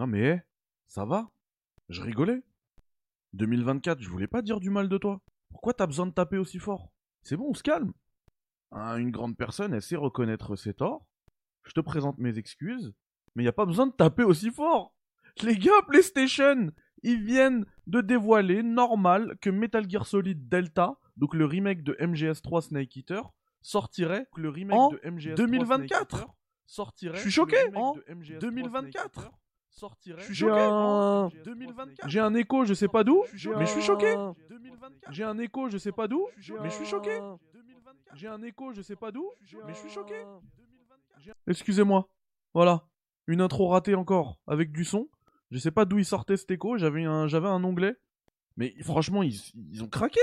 Non mais, hé, ça va? Je rigolais. 2024, je voulais pas dire du mal de toi. Pourquoi t'as besoin de taper aussi fort? C'est bon, on se calme. Hein, une grande personne, elle sait reconnaître ses torts. Je te présente mes excuses, mais y a pas besoin de taper aussi fort. Les gars, PlayStation, ils viennent de dévoiler, normal, que Metal Gear Solid Delta, donc le remake de MGS3 Snake Eater, sortirait le remake En de MGS3 2024. Snake Eater sortirait Je suis choqué. En de MGS3 2024. Sortirait Je suis choqué. remake En de 2024. J'ai un écho, je sais pas d'où, mais je suis choqué. 2024. J'ai un écho, je sais pas d'où, mais je suis choqué. 2024. J'ai un écho, je sais pas d'où, mais je suis choqué. 2024. Excusez-moi. Voilà. Une intro ratée encore, avec du son. Je sais pas d'où il sortait cet écho, j'avais un, j'avais un onglet. Mais franchement, ils, ils ont craqué.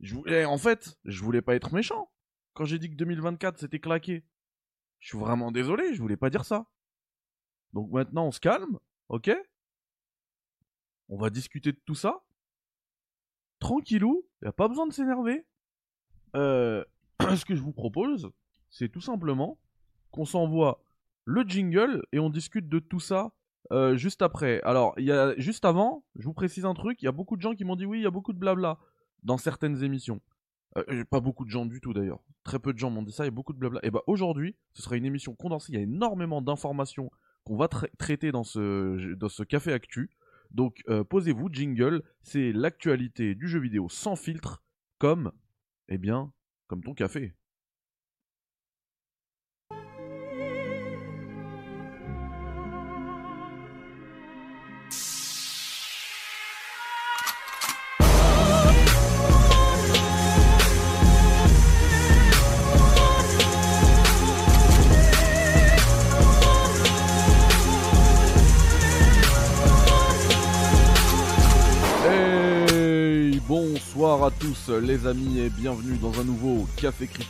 Je voulais, en fait, je voulais pas être méchant. Quand j'ai dit que 2024 c'était claqué. Je suis vraiment désolé, je voulais pas dire ça. Donc maintenant on se calme, ok? On va discuter de tout ça. Tranquillou, y a pas besoin de s'énerver. Euh, ce que je vous propose, c'est tout simplement qu'on s'envoie le jingle et on discute de tout ça euh, juste après. Alors, il y a juste avant, je vous précise un truc, il y a beaucoup de gens qui m'ont dit oui, il y a beaucoup de blabla dans certaines émissions. Euh, pas beaucoup de gens du tout d'ailleurs. Très peu de gens m'ont dit ça, il y a beaucoup de blabla. Et bah aujourd'hui, ce sera une émission condensée, il y a énormément d'informations qu'on va tra- traiter dans ce, dans ce café actu. Donc euh, posez-vous, jingle, c'est l'actualité du jeu vidéo sans filtre, comme, eh bien, comme ton café. Bonsoir à tous les amis et bienvenue dans un nouveau Café Critique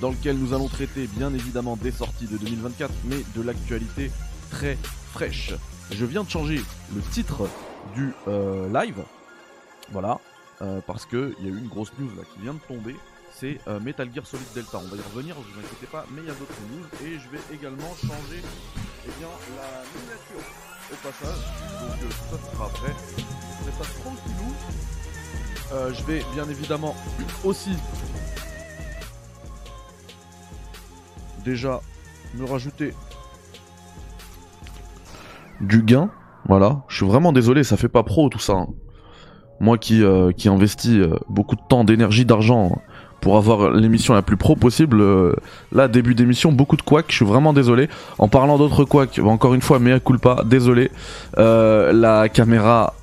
dans lequel nous allons traiter bien évidemment des sorties de 2024 mais de l'actualité très fraîche. Je viens de changer le titre du euh, live, voilà, euh, parce que il y a eu une grosse news là qui vient de tomber, c'est euh, Metal Gear Solid Delta. On va y revenir, vous inquiétez pas, mais il y a d'autres news et je vais également changer eh bien, la miniature au passage, donc ça sera après. Euh, je vais bien évidemment aussi déjà me rajouter du gain. Voilà, je suis vraiment désolé, ça fait pas pro tout ça. hein. Moi qui, euh, investis euh, beaucoup de temps, d'énergie, d'argent pour avoir l'émission la plus pro possible, là début d'émission, beaucoup de couacs, je suis vraiment désolé. En parlant d'autres couacs, encore une fois, mea culpa, désolé. La caméra,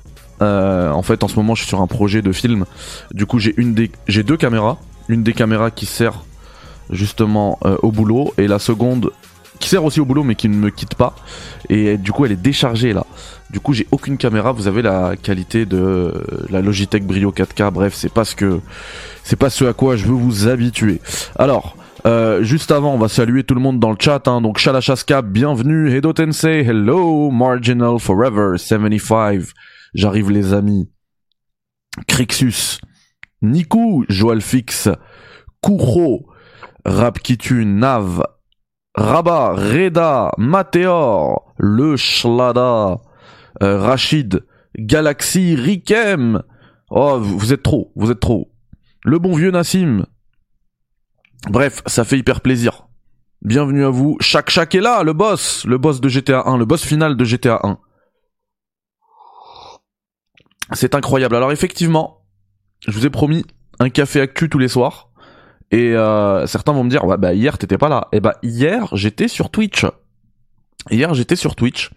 euh, en fait en ce moment je suis sur un projet de film, du coup j'ai une des, j'ai deux caméras, une des caméras qui sert justement euh, au boulot et la seconde qui sert aussi au boulot mais qui ne me quitte pas et du coup elle est déchargée là. Du coup j'ai aucune caméra, vous avez la qualité de euh, la Logitech Brio 4K, bref c'est pas ce que c'est pas ce à quoi je veux vous habituer. Alors euh, juste avant, on va saluer tout le monde dans le chat. Hein. Donc, Shalachaska, bienvenue. Hedo Tensei, hello. Marginal Forever, 75. J'arrive, les amis. Crixus. Niku, Joal Fix. Rapkitu, Nav. Rabat, Reda, Matéor. Le Shlada. euh, Rachid. Galaxy, Rikem. Oh, vous vous êtes trop, vous êtes trop. Le bon vieux Nassim. Bref, ça fait hyper plaisir. Bienvenue à vous. Chaque chaque est là, le boss, le boss de GTA 1, le boss final de GTA 1. C'est incroyable. Alors effectivement, je vous ai promis un café actu tous les soirs. Et euh, certains vont me dire, ouais, bah hier t'étais pas là. Et bah hier j'étais sur Twitch. Hier j'étais sur Twitch.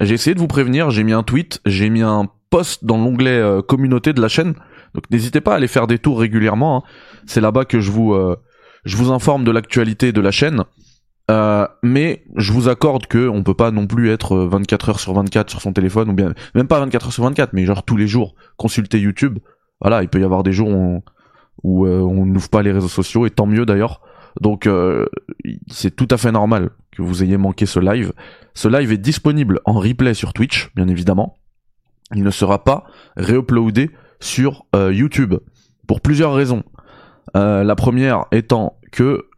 J'ai essayé de vous prévenir. J'ai mis un tweet, j'ai mis un post dans l'onglet euh, communauté de la chaîne. Donc n'hésitez pas à aller faire des tours régulièrement. hein. C'est là-bas que je vous euh, je vous informe de l'actualité de la chaîne. Euh, mais je vous accorde que on peut pas non plus être euh, 24 heures sur 24 sur son téléphone ou bien même pas 24 heures sur 24 mais genre tous les jours consulter YouTube. Voilà, il peut y avoir des jours où on, où, euh, on n'ouvre pas les réseaux sociaux et tant mieux d'ailleurs. Donc euh, c'est tout à fait normal que vous ayez manqué ce live. Ce live est disponible en replay sur Twitch, bien évidemment. Il ne sera pas réuploadé sur euh, YouTube pour plusieurs raisons. Euh, la première étant que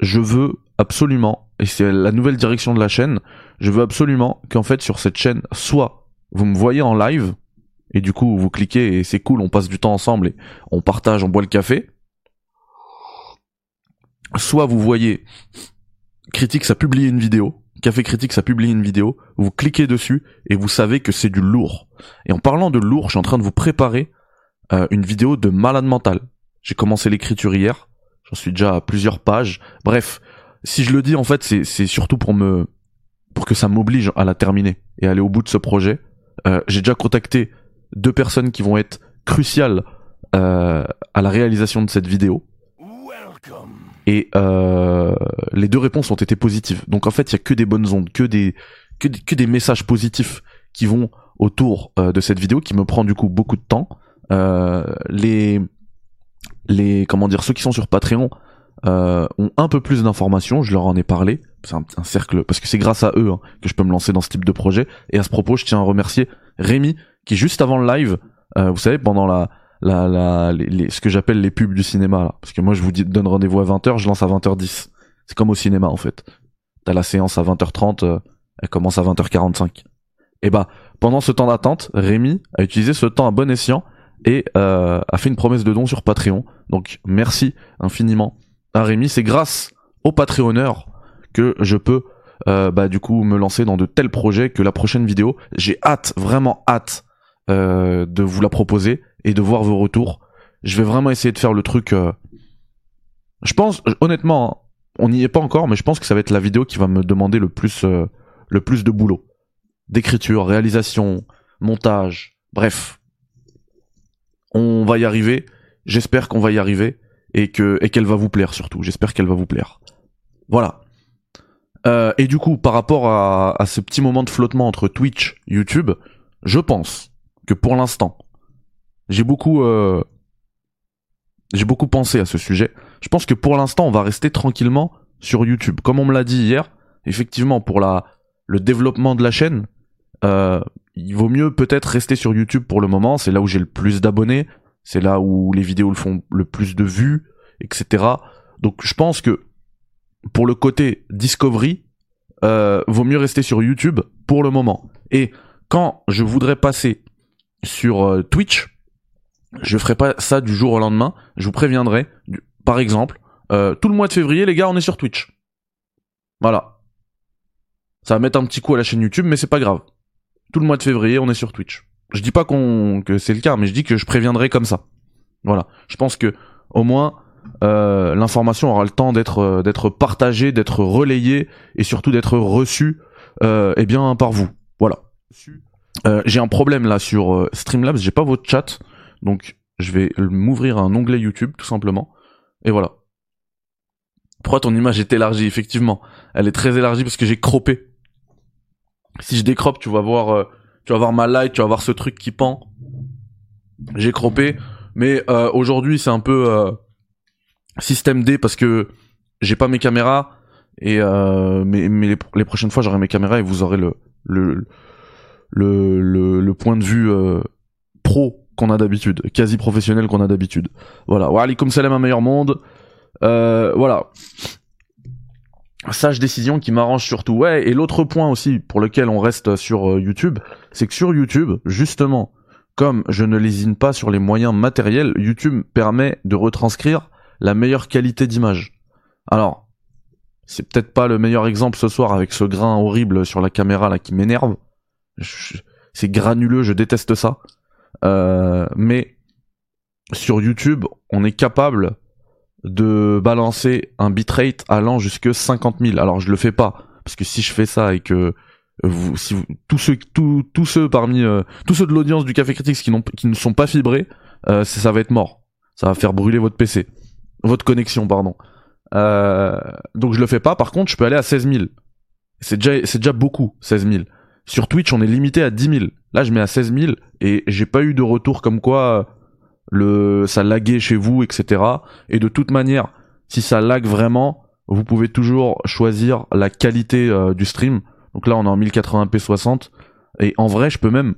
je veux absolument, et c'est la nouvelle direction de la chaîne, je veux absolument qu'en fait sur cette chaîne, soit vous me voyez en live, et du coup vous cliquez et c'est cool, on passe du temps ensemble et on partage, on boit le café. Soit vous voyez Critique, ça publie une vidéo, Café Critique, ça publie une vidéo, vous cliquez dessus et vous savez que c'est du lourd. Et en parlant de lourd, je suis en train de vous préparer euh, une vidéo de malade mental. J'ai commencé l'écriture hier, j'en suis déjà à plusieurs pages. Bref, si je le dis en fait, c'est surtout pour me pour que ça m'oblige à la terminer et aller au bout de ce projet. Euh, j'ai déjà contacté deux personnes qui vont être cruciales euh, à la réalisation de cette vidéo. Et euh, les deux réponses ont été positives. Donc en fait, il y a que des bonnes ondes, que des que, que des messages positifs qui vont autour euh, de cette vidéo, qui me prend du coup beaucoup de temps. Euh, les les comment dire ceux qui sont sur Patreon euh, ont un peu plus d'informations. Je leur en ai parlé. C'est un, un, cercle parce que c'est grâce à eux hein, que je peux me lancer dans ce type de projet. Et à ce propos, je tiens à remercier Rémi qui juste avant le live, euh, vous savez, pendant la la, les, ce que j'appelle les pubs du cinéma. Parce que moi je vous dis, donne rendez-vous à 20h, je lance à 20h10. C'est comme au cinéma en fait. T'as la séance à 20h30, euh, elle commence à 20h45. Et bah pendant ce temps d'attente, Rémi a utilisé ce temps à bon escient et euh, a fait une promesse de don sur Patreon. Donc merci infiniment à Rémi. C'est grâce au Patreonneur que je peux euh, bah du coup me lancer dans de tels projets que la prochaine vidéo, j'ai hâte, vraiment hâte euh, de vous la proposer et de voir vos retours. Je vais vraiment essayer de faire le truc. Euh, je pense, honnêtement, hein, on n'y est pas encore, mais je pense que ça va être la vidéo qui va me demander le plus de boulot, d'écriture, réalisation, montage, bref. On va y arriver. J'espère qu'on va y arriver et que et qu'elle va vous plaire surtout. J'espère qu'elle va vous plaire. Voilà. Euh, et du coup, par rapport à, ce petit moment de flottement entre Twitch, YouTube, je pense que pour l'instant, j'ai beaucoup, euh, j'ai beaucoup pensé à ce sujet. Je pense que pour l'instant, on va rester tranquillement sur YouTube. Comme on me l'a dit hier, effectivement, pour le développement de la chaîne, euh, il vaut mieux peut-être rester sur YouTube pour le moment. C'est là où j'ai le plus d'abonnés, c'est là où les vidéos le font le plus de vues, etc. Donc, je pense que pour le côté discovery, euh, vaut mieux rester sur YouTube pour le moment. Et quand je voudrais passer sur euh, Twitch, je ferai pas ça du jour au lendemain. Je vous préviendrai. Par exemple, euh, tout le mois de février, les gars, on est sur Twitch. Voilà. Ça va mettre un petit coup à la chaîne YouTube, mais c'est pas grave. Tout le mois de février, on est sur Twitch. Je dis pas qu'on que c'est le cas, mais je dis que je préviendrai comme ça. Voilà. Je pense que au moins euh, l'information aura le temps d'être euh, d'être partagée, d'être relayée et surtout d'être reçue euh, eh bien par vous. Voilà. Euh, j'ai un problème là sur Streamlabs, j'ai pas votre chat. Donc je vais m'ouvrir un onglet YouTube tout simplement. Et voilà. Pourquoi ton image est élargie? Effectivement, elle est très élargie parce que j'ai croppé. Si je décroppe, tu vas voir, tu vas voir ma light, tu vas voir ce truc qui pend. J'ai croppé, mais euh, aujourd'hui c'est un peu euh, système D parce que j'ai pas mes caméras et euh, mais, mais les, prochaines fois j'aurai mes caméras et vous aurez le le le, le, point de vue pro qu'on a d'habitude, quasi professionnel qu'on a d'habitude. Voilà. Wa alaikum salam un meilleur monde. Euh, voilà. Sage décision qui m'arrange surtout. Ouais, et l'autre point aussi pour lequel on reste sur euh, YouTube, c'est que sur YouTube, justement, comme je ne lésine pas sur les moyens matériels, YouTube permet de retranscrire la meilleure qualité d'image. Alors, c'est peut-être pas le meilleur exemple ce soir avec ce grain horrible sur la caméra là qui m'énerve. C'est granuleux, je déteste ça. Euh, mais sur YouTube, on est capable de balancer un bitrate allant jusque 50 000. Alors je le fais pas parce que si je fais ça et que si tous ceux, tous, tous ceux parmi euh, tous ceux de l'audience du Café Critique qui, qui ne sont pas fibrés, euh, ça va être mort. Ça va faire brûler votre PC, votre connexion, pardon. Euh, donc je le fais pas. Par contre, je peux aller à 16 000. C'est déjà, c'est déjà beaucoup, 16 000. Sur Twitch, on est limité à 10 000. Là, je mets à 16 000 et j'ai pas eu de retour comme quoi le ça laguait chez vous, etc. Et de toute manière, si ça lag vraiment, vous pouvez toujours choisir la qualité euh, du stream. Donc là, on est en 1080p 60 et en vrai, je peux même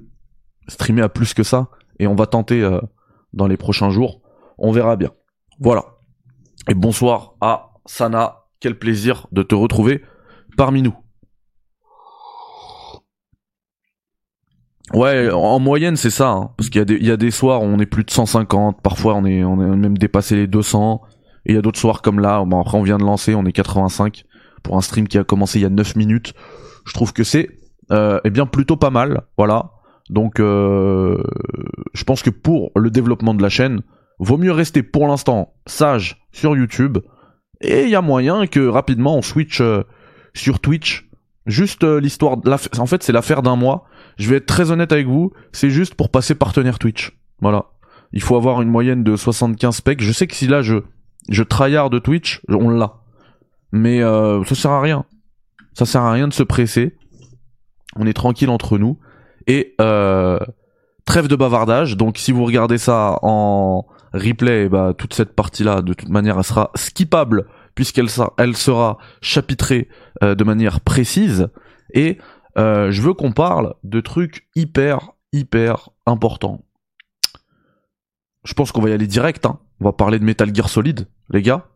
streamer à plus que ça et on va tenter euh, dans les prochains jours. On verra bien. Voilà. Et bonsoir à Sana quel plaisir de te retrouver parmi nous. Ouais, en moyenne c'est ça, hein, parce qu'il y, a des- il y a des soirs où on est plus de 150, parfois on est, on est même dépassé les 200, et il y a d'autres soirs comme là, bon après on vient de lancer, on est 85 pour un stream qui a commencé il y a 9 minutes. Je trouve que c'est euh, eh bien plutôt pas mal, voilà. Donc euh, je pense que pour le développement de la chaîne, vaut mieux rester pour l'instant sage sur YouTube, et il y a moyen que rapidement on switch euh, sur Twitch. Juste euh, l'histoire, en fait c'est l'affaire d'un mois. Je vais être très honnête avec vous, c'est juste pour passer partenaire Twitch. Voilà. Il faut avoir une moyenne de 75 specs. Je sais que si là je je tryhard de Twitch, on l'a. Mais euh, ça sert à rien. Ça sert à rien de se presser. On est tranquille entre nous et euh, trêve de bavardage. Donc si vous regardez ça en replay, bah toute cette partie là de toute manière elle sera skippable puisqu'elle sera, elle sera chapitrée euh, de manière précise et euh, je veux qu'on parle de trucs hyper, hyper importants. Je pense qu'on va y aller direct. Hein. On va parler de Metal Gear Solid, les gars.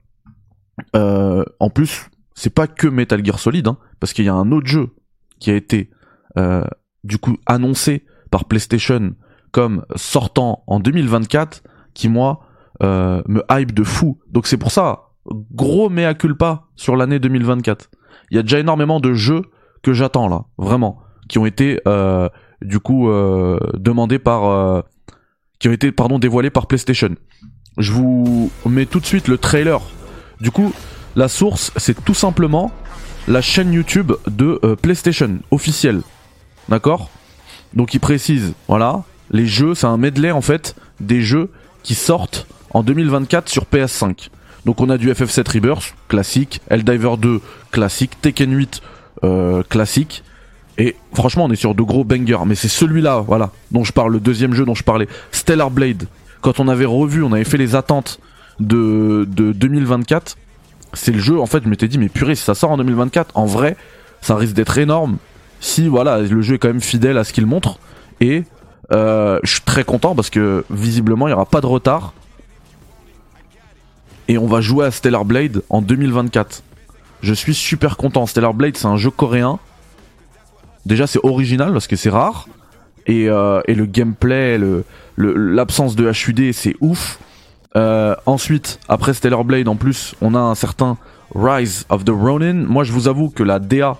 Euh, en plus, c'est pas que Metal Gear Solid, hein, parce qu'il y a un autre jeu qui a été euh, du coup annoncé par PlayStation comme sortant en 2024, qui moi me hype de fou. Donc c'est pour ça, gros mea culpa sur l'année 2024. Il y a déjà énormément de jeux que j'attends là, vraiment, qui ont été euh, du coup euh, demandés par, euh, qui ont été pardon dévoilés par PlayStation. Je vous mets tout de suite le trailer. Du coup, la source c'est tout simplement la chaîne YouTube de euh, PlayStation officielle, d'accord? Donc il précise, voilà, les jeux, c'est un medley en fait des jeux qui sortent en 2024 sur PS5. Donc on a du FF7 Rebirth, classique, Helldiver 2, classique, Tekken 8, euh, classique. Et franchement, on est sur de gros bangers. Mais c'est celui-là, voilà, dont je parle, le deuxième jeu dont je parlais, Stellar Blade. Quand on avait revu, on avait fait les attentes de, de 2024. C'est le jeu, en fait, je m'étais dit, mais purée, si ça sort en 2024, en vrai, ça risque d'être énorme. Si, voilà, le jeu est quand même fidèle à ce qu'il montre. Et euh, je suis très content parce que visiblement, il n'y aura pas de retard. Et on va jouer à Stellar Blade en 2024. Je suis super content. Stellar Blade, c'est un jeu coréen. Déjà, c'est original parce que c'est rare. Et, euh, et le gameplay, le- le- l'absence de HUD, c'est ouf. Euh, ensuite, après Stellar Blade, en plus, on a un certain Rise of the Ronin. Moi, je vous avoue que la DA,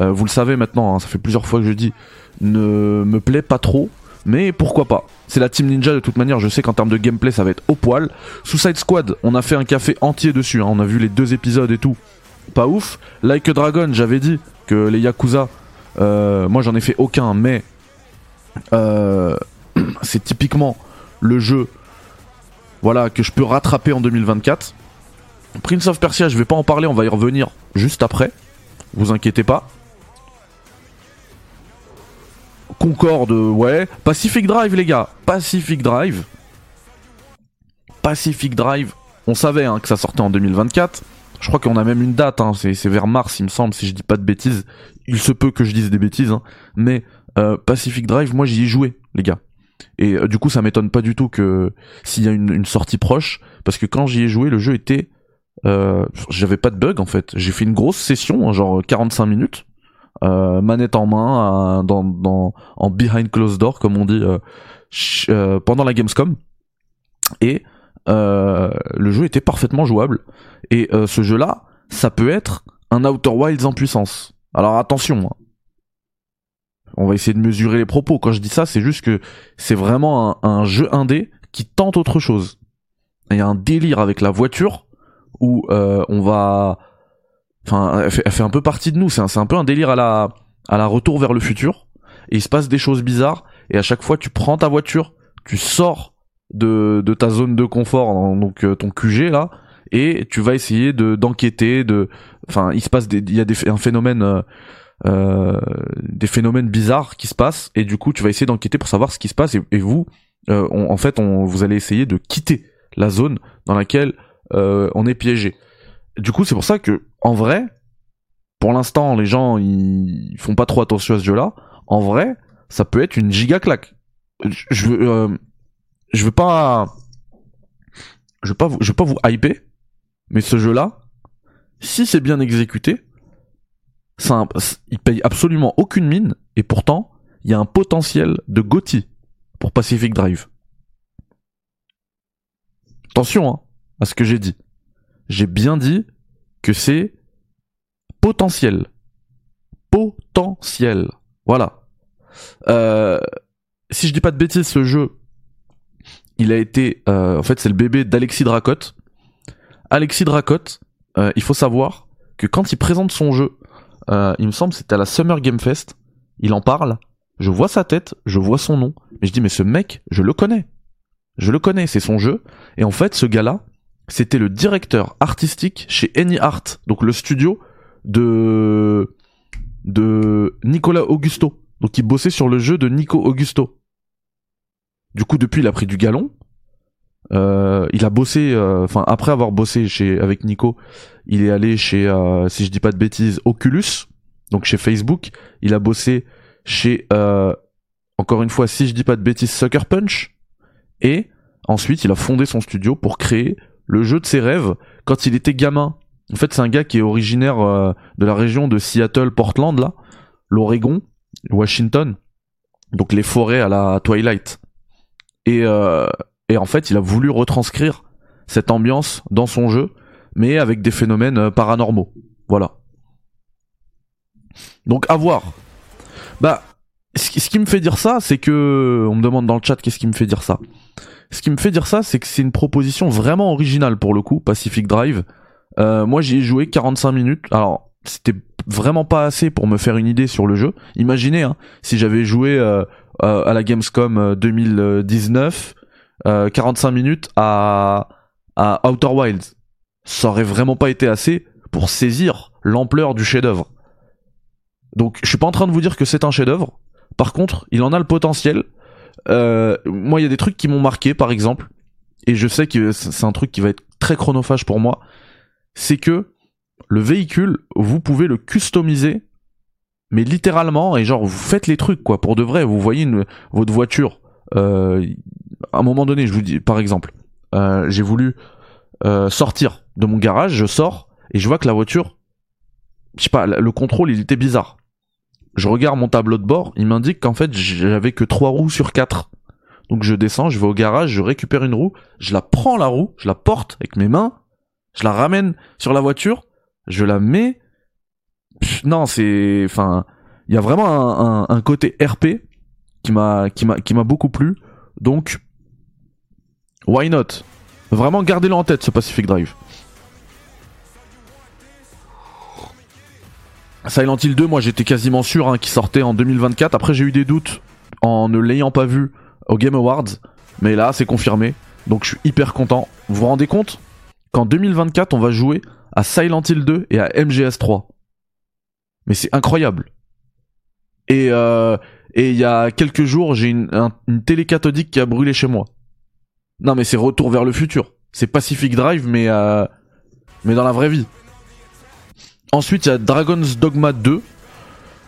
euh, vous le savez maintenant, hein, ça fait plusieurs fois que je dis, ne me plaît pas trop. Mais pourquoi pas? C'est la Team Ninja de toute manière, je sais qu'en termes de gameplay ça va être au poil. Suicide Squad, on a fait un café entier dessus, hein, on a vu les deux épisodes et tout. Pas ouf. Like Dragon, j'avais dit que les Yakuza, euh, moi j'en ai fait aucun, mais euh, c'est typiquement le jeu voilà, que je peux rattraper en 2024. Prince of Persia, je vais pas en parler, on va y revenir juste après. Vous inquiétez pas. Concorde, ouais. Pacific Drive, les gars. Pacific Drive. Pacific Drive. On savait hein, que ça sortait en 2024. Je crois qu'on a même une date. hein, C'est vers mars, il me semble, si je dis pas de bêtises. Il se peut que je dise des bêtises. hein, Mais euh, Pacific Drive, moi j'y ai joué, les gars. Et euh, du coup, ça m'étonne pas du tout que s'il y a une, sortie proche, parce que quand j'y ai joué, le jeu était, euh, j'avais pas de bug en fait. J'ai fait une grosse session, hein, genre 45 minutes, manette en main, dans, en behind closed door, comme on dit, pendant la Gamescom. Et le jeu était parfaitement jouable. Et euh, ce jeu-là, ça peut être un Outer Wilds en puissance. Alors attention, hein. on va essayer de mesurer les propos. Quand je dis ça, c'est juste que c'est vraiment un, jeu indé qui tente autre chose. Il y a un délire avec la voiture où euh, on va, enfin, elle fait, un peu partie de nous. C'est un, un peu un délire à la, à la retour vers le futur. Et il se passe des choses bizarres. Et à chaque fois, tu prends ta voiture, tu sors de, de ta zone de confort, hein, donc euh, ton QG là, et tu vas essayer de d'enquêter. De, enfin, il se passe il y a des, un phénomène. euh, euh, des phénomènes bizarres qui se passent et du coup tu vas essayer d'enquêter pour savoir ce qui se passe et, vous euh, en fait on, vous allez essayer de quitter la zone dans laquelle euh, on est piégé du coup c'est pour ça que en vrai pour l'instant les gens ils font pas trop attention à ce jeu là en vrai ça peut être une giga claque je, je veux pas je veux pas vous, je veux pas vous hyper mais ce jeu là si c'est bien exécuté, ça, il paye absolument aucune mine, et pourtant, il y a un potentiel de Gotti pour Pacific Drive. Attention hein, à ce que j'ai dit. J'ai bien dit que c'est potentiel. Potentiel. Voilà. Euh, si je dis pas de bêtises, ce jeu, il a été, euh, en fait, c'est le bébé d'Alexis Dracotte. Alexis Dracotte, euh, il faut savoir que quand il présente son jeu, il me semble c'était à la Summer Game Fest, il en parle, je vois sa tête, je vois son nom, mais je dis mais ce mec, je le connais. Je le connais, c'est son jeu. Et en fait, ce gars-là, c'était le directeur artistique chez Any Art, donc le studio de de Nicolas Augusto. Donc il bossait sur le jeu de Nico Augusto. Du coup, depuis, il a pris du galon. Euh, il a bossé, euh, enfin après avoir bossé chez avec Nico, il est allé chez, euh, si je dis pas de bêtises, Oculus, donc chez Facebook. Il a bossé chez, encore une fois, si je dis pas de bêtises, Sucker Punch. Et ensuite, il a fondé son studio pour créer le jeu de ses rêves quand il était gamin. En fait, c'est un gars qui est originaire de la région de Seattle, Portland, là, l'Oregon, Washington, donc les forêts à la Twilight. Et, euh, et en fait, il a voulu retranscrire cette ambiance dans son jeu, mais avec des phénomènes euh, paranormaux. Voilà. Donc à voir. Bah, ce qui me fait dire ça, c'est que on me demande dans le chat qu'est-ce qui me fait dire ça? Ce qui me fait dire ça, c'est que c'est une proposition vraiment originale pour le coup, Pacific Drive. Euh, moi, j'y ai joué 45 minutes. Alors, c'était vraiment pas assez pour me faire une idée sur le jeu. Imaginez, hein, si j'avais joué euh, euh à la Gamescom 2019, euh, 45 euh, minutes à, à Outer Wilds, ça aurait vraiment pas été assez pour saisir l'ampleur du chef-d'œuvre. Donc, je suis pas en train de vous dire que c'est un chef-d'œuvre. Par contre, il en a le potentiel. Euh, moi, il y a des trucs qui m'ont marqué, par exemple, et je sais que c'est un truc qui va être très chronophage pour moi, c'est que le véhicule, vous pouvez le customiser, mais littéralement, et genre vous faites les trucs quoi, pour de vrai. Vous voyez une, votre voiture. Euh, à un moment donné, je vous dis, par exemple, euh, j'ai voulu euh, sortir de mon garage, je sors et je vois que la voiture, je sais pas, le contrôle il était bizarre je regarde mon tableau de bord, il m'indique qu'en fait j'avais que trois roues sur quatre. Donc je descends, je vais au garage, je récupère une roue, je la prends la roue, je la porte avec mes mains, je la ramène sur la voiture, je la mets. Non, c'est, enfin, il y a vraiment un, côté RP qui m'a, qui m'a, qui m'a beaucoup plu. Donc, why not? Vraiment, gardez-le en tête ce Pacific Drive. Silent Hill 2, moi j'étais quasiment sûr hein, qu'il sortait en 2024. Après j'ai eu des doutes en ne l'ayant pas vu au Game Awards, mais là c'est confirmé. Donc je suis hyper content. Vous vous rendez compte qu'en 2024 on va jouer à Silent Hill 2 et à MGS 3. Mais c'est incroyable. Et euh, et il y a quelques jours j'ai une, une télé cathodique qui a brûlé chez moi. Non mais c'est Retour vers le futur. C'est Pacific Drive mais euh, mais dans la vraie vie. Ensuite, il y a Dragon's Dogma 2.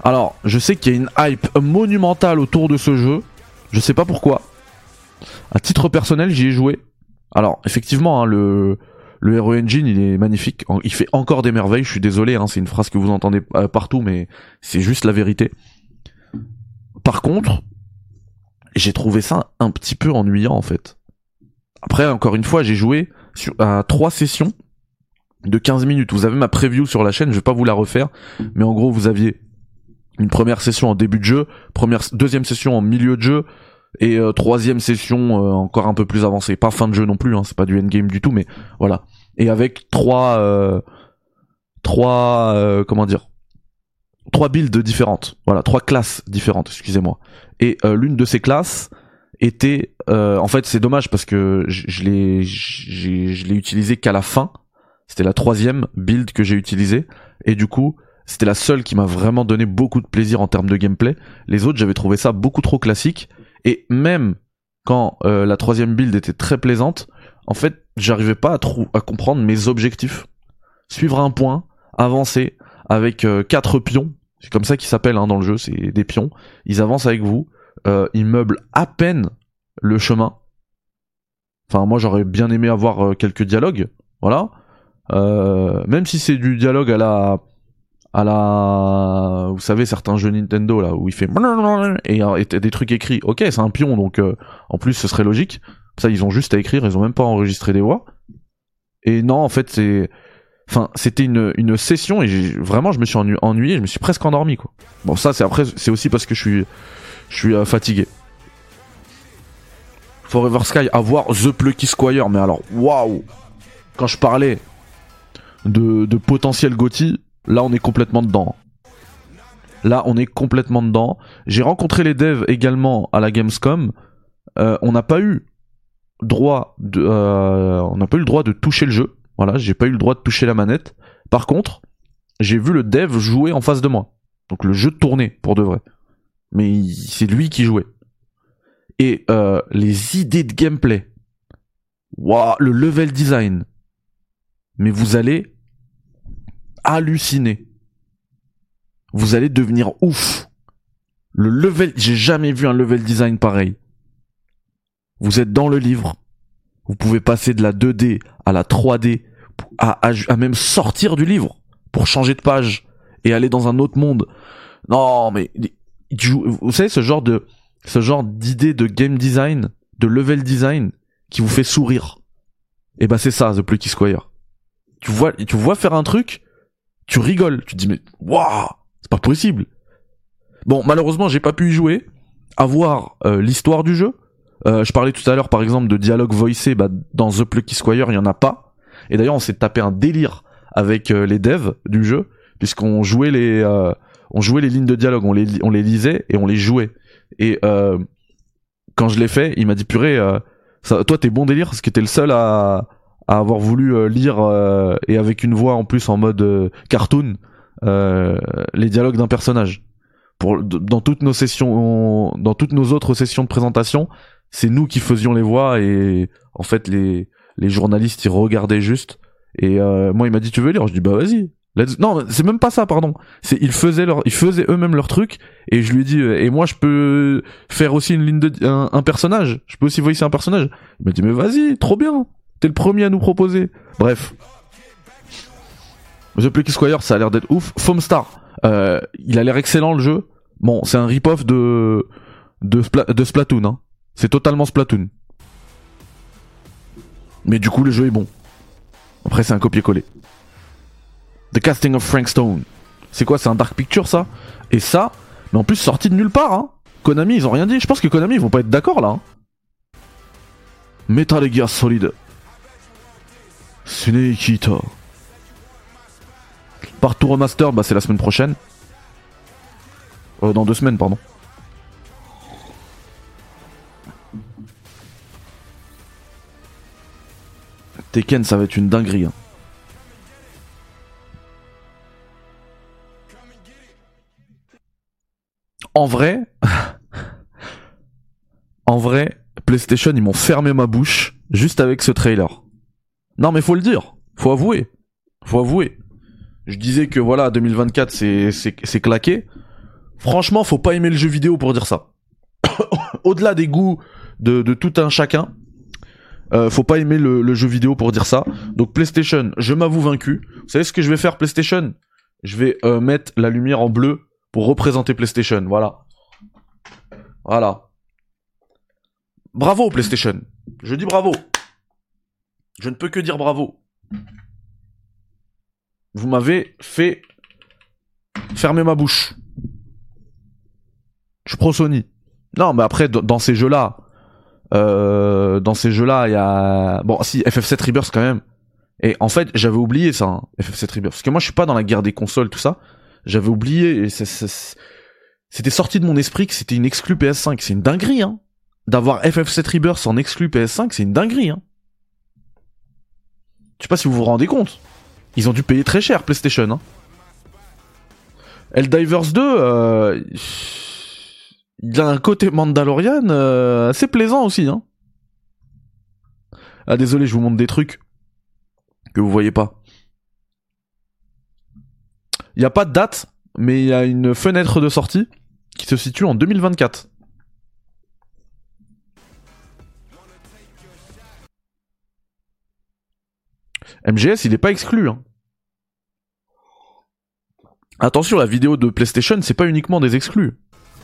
Alors, je sais qu'il y a une hype monumentale autour de ce jeu. Je sais pas pourquoi. À titre personnel, j'y ai joué. Alors, effectivement, hein, le, le Hero Engine, il est magnifique. Il fait encore des merveilles. Je suis désolé, hein, c'est une phrase que vous entendez euh, partout, mais c'est juste la vérité. Par contre, j'ai trouvé ça un petit peu ennuyant, en fait. Après, encore une fois, j'ai joué à trois sessions de 15 minutes. Vous avez ma preview sur la chaîne, je vais pas vous la refaire, mais en gros, vous aviez une première session en début de jeu, deuxième session en milieu de jeu, et euh, troisième session euh, encore un peu plus avancée. Pas fin de jeu non plus, hein, c'est pas du endgame du tout, mais voilà. Et avec trois, euh, trois, comment dire, trois builds différentes. Voilà, trois classes différentes. Excusez-moi. Et l'une de ces classes était, en fait, c'est dommage parce que je l'ai, je l'ai utilisé qu'à la fin c'était la troisième build que j'ai utilisée. Et du coup, c'était la seule qui m'a vraiment donné beaucoup de plaisir en termes de gameplay. Les autres, j'avais trouvé ça beaucoup trop classique. Et même quand euh, la troisième build était très plaisante, en fait, j'arrivais pas à, comprendre mes objectifs. Suivre un point, avancer avec euh, quatre pions, c'est comme ça qu'ils s'appellent hein, dans le jeu, c'est des pions. Ils avancent avec vous, euh, ils meublent à peine le chemin. Enfin, moi j'aurais bien aimé avoir quelques dialogues, voilà. Euh, même si c'est du dialogue à la à la vous savez certains jeux Nintendo là où il fait et, et des trucs écrits. Ok c'est un pion donc euh, en plus ce serait logique. Ça ils ont juste à écrire ils ont même pas enregistré des voix. Et non en fait c'est enfin c'était une, une session et vraiment je me suis ennuyé je me suis presque endormi quoi. Bon ça c'est après c'est aussi parce que je suis je suis euh, fatigué. Forever Sky avoir The Plucky Squire mais alors waouh! Quand je parlais de, de potentiel Gotti Là, on est complètement dedans. Là, on est complètement dedans. J'ai rencontré les devs également à la Gamescom. Euh, on n'a pas eu droit de, euh, on n'a pas eu le droit de toucher le jeu. Voilà, j'ai pas eu le droit de toucher la manette. Par contre, j'ai vu le dev jouer en face de moi. Donc le jeu tournait pour de vrai. Mais c'est lui qui jouait. Et euh, les idées de gameplay. Waouh, le level design. Mais vous allez halluciner. Vous allez devenir ouf. Le level, j'ai jamais vu un level design pareil. Vous êtes dans le livre. Vous pouvez passer de la 2D à la 3D, à, à, même sortir du livre pour changer de page et aller dans un autre monde. Non, mais vous savez ce genre de ce genre d'idée de game design, de level design qui vous fait sourire? Et eh ben c'est ça The Plucky Squire. Tu vois, tu vois faire un truc, tu rigoles, tu te dis mais waouh, c'est pas possible. Bon, malheureusement, j'ai pas pu y jouer, avoir euh, l'histoire du jeu. Euh, je parlais tout à l'heure par exemple de dialogue voicé, bah, dans The Plucky Squire, il y en a pas. Et d'ailleurs, on s'est tapé un délire avec euh, les devs du jeu puisqu'on jouait les on jouait les lignes de dialogue, on les on les lisait et on les jouait. Et quand je l'ai fait, il m'a dit purée ça, toi t'es bon délire parce que t'es le seul à à avoir voulu euh, lire euh, et avec une voix en plus en mode euh, cartoon les dialogues d'un personnage. Pour dans toutes nos sessions, dans toutes nos autres sessions de présentation, c'est nous qui faisions les voix et en fait les les journalistes ils regardaient juste. Et moi il m'a dit tu veux lire? Je dis bah vas-y. Non c'est même pas ça pardon. C'est ils faisaient leur ils faisaient eux-mêmes leur truc et je lui ai dit et moi je peux faire aussi une ligne de un, un personnage. Je peux aussi voicer un personnage. Il m'a dit mais vas-y trop bien T'es le premier à nous proposer. Bref. The Plucky Squire, ça a l'air d'être ouf. Foamstar, euh, il a l'air excellent le jeu. Bon, c'est un rip-off de, de, de Splatoon. Hein. C'est totalement Splatoon. Mais du coup, le jeu est bon. Après, c'est un copier-coller. The Casting of Frank Stone. C'est quoi C'est un Dark Picture, ça? Et ça, mais en plus, sorti de nulle part. Hein. Konami, ils ont rien dit. Je pense que Konami, ils vont pas être d'accord là. Hein. Metal Gear Solid Snake Partout remaster, bah c'est la semaine prochaine. Euh, dans deux semaines, pardon. Tekken, ça va être une dinguerie. Hein. En vrai, en vrai, PlayStation, ils m'ont fermé ma bouche juste avec ce trailer. Non, mais faut le dire. Faut avouer. Faut avouer. Je disais que voilà, 2024, c'est, claqué. Franchement, faut pas aimer le jeu vidéo pour dire ça. Au-delà des goûts de, tout un chacun, euh, faut pas aimer le, jeu vidéo pour dire ça. Donc PlayStation, je m'avoue vaincu. Vous savez ce que je vais faire PlayStation? Je vais euh, mettre la lumière en bleu pour représenter PlayStation. Voilà. Voilà. Bravo PlayStation. Je dis bravo. Je ne peux que dire bravo. Vous m'avez fait fermer ma bouche. Je pro Sony. Non, mais après, dans ces jeux-là, euh, dans ces jeux-là, il y a... Bon, si, FF7 Rebirth quand même. Et en fait, j'avais oublié ça, hein, FF7 Rebirth. Parce que moi, je suis pas dans la guerre des consoles, tout ça. J'avais oublié, c'était sorti de mon esprit que c'était une exclu PS5. C'est une dinguerie, hein. D'avoir FF7 Rebirth en exclu PS5, c'est une dinguerie, hein. Je sais pas si vous vous rendez compte. Ils ont dû payer très cher PlayStation. Hein. Helldivers 2, euh, il a un côté Mandalorian euh, assez plaisant aussi. Hein. Ah désolé, je vous montre des trucs que vous voyez pas. Il n'y a pas de date, mais il y a une fenêtre de sortie qui se situe en 2024. MGS, il est pas exclu. Hein. Attention, la vidéo de PlayStation, c'est pas uniquement des exclus.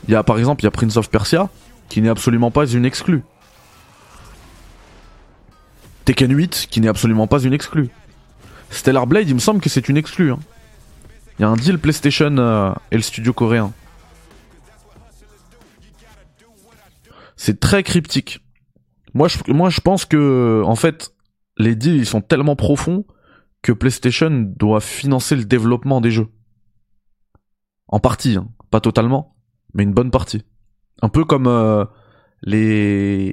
Il y a par exemple, il y a Prince of Persia, qui n'est absolument pas une exclue. Tekken 8, qui n'est absolument pas une exclue. Stellar Blade, il me semble que c'est une exclue. Hein. Il y a un deal PlayStation euh, et le studio coréen. C'est très cryptique. Moi moi, je pense que, en fait, les deals, ils sont tellement profonds que PlayStation doit financer le développement des jeux. En partie, hein. pas totalement, mais une bonne partie. Un peu comme euh, euh,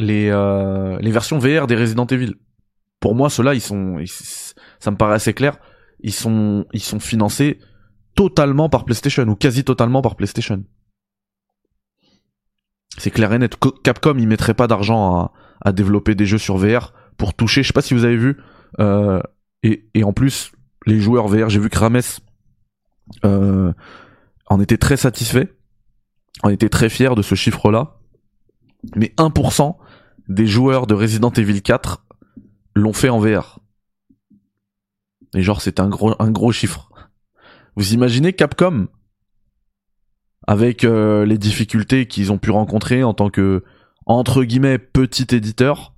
les versions VR des Resident Evil. Pour moi, ceux-là, ils sont, ça me paraît assez clair. Ils sont financés totalement par PlayStation ou quasi totalement par PlayStation. C'est clair et net. Capcom, ils mettraient pas d'argent à, à développer des jeux sur VR pour toucher. Je sais pas si vous avez vu. Euh, et, en plus, les joueurs VR, j'ai vu que Rames euh, en était très satisfait. On était très fier de ce chiffre-là. Mais 1% des joueurs de Resident Evil 4 l'ont fait en VR. Et genre, c'est un gros, un gros chiffre. Vous imaginez Capcom avec euh, les difficultés qu'ils ont pu rencontrer en tant que entre guillemets petit éditeur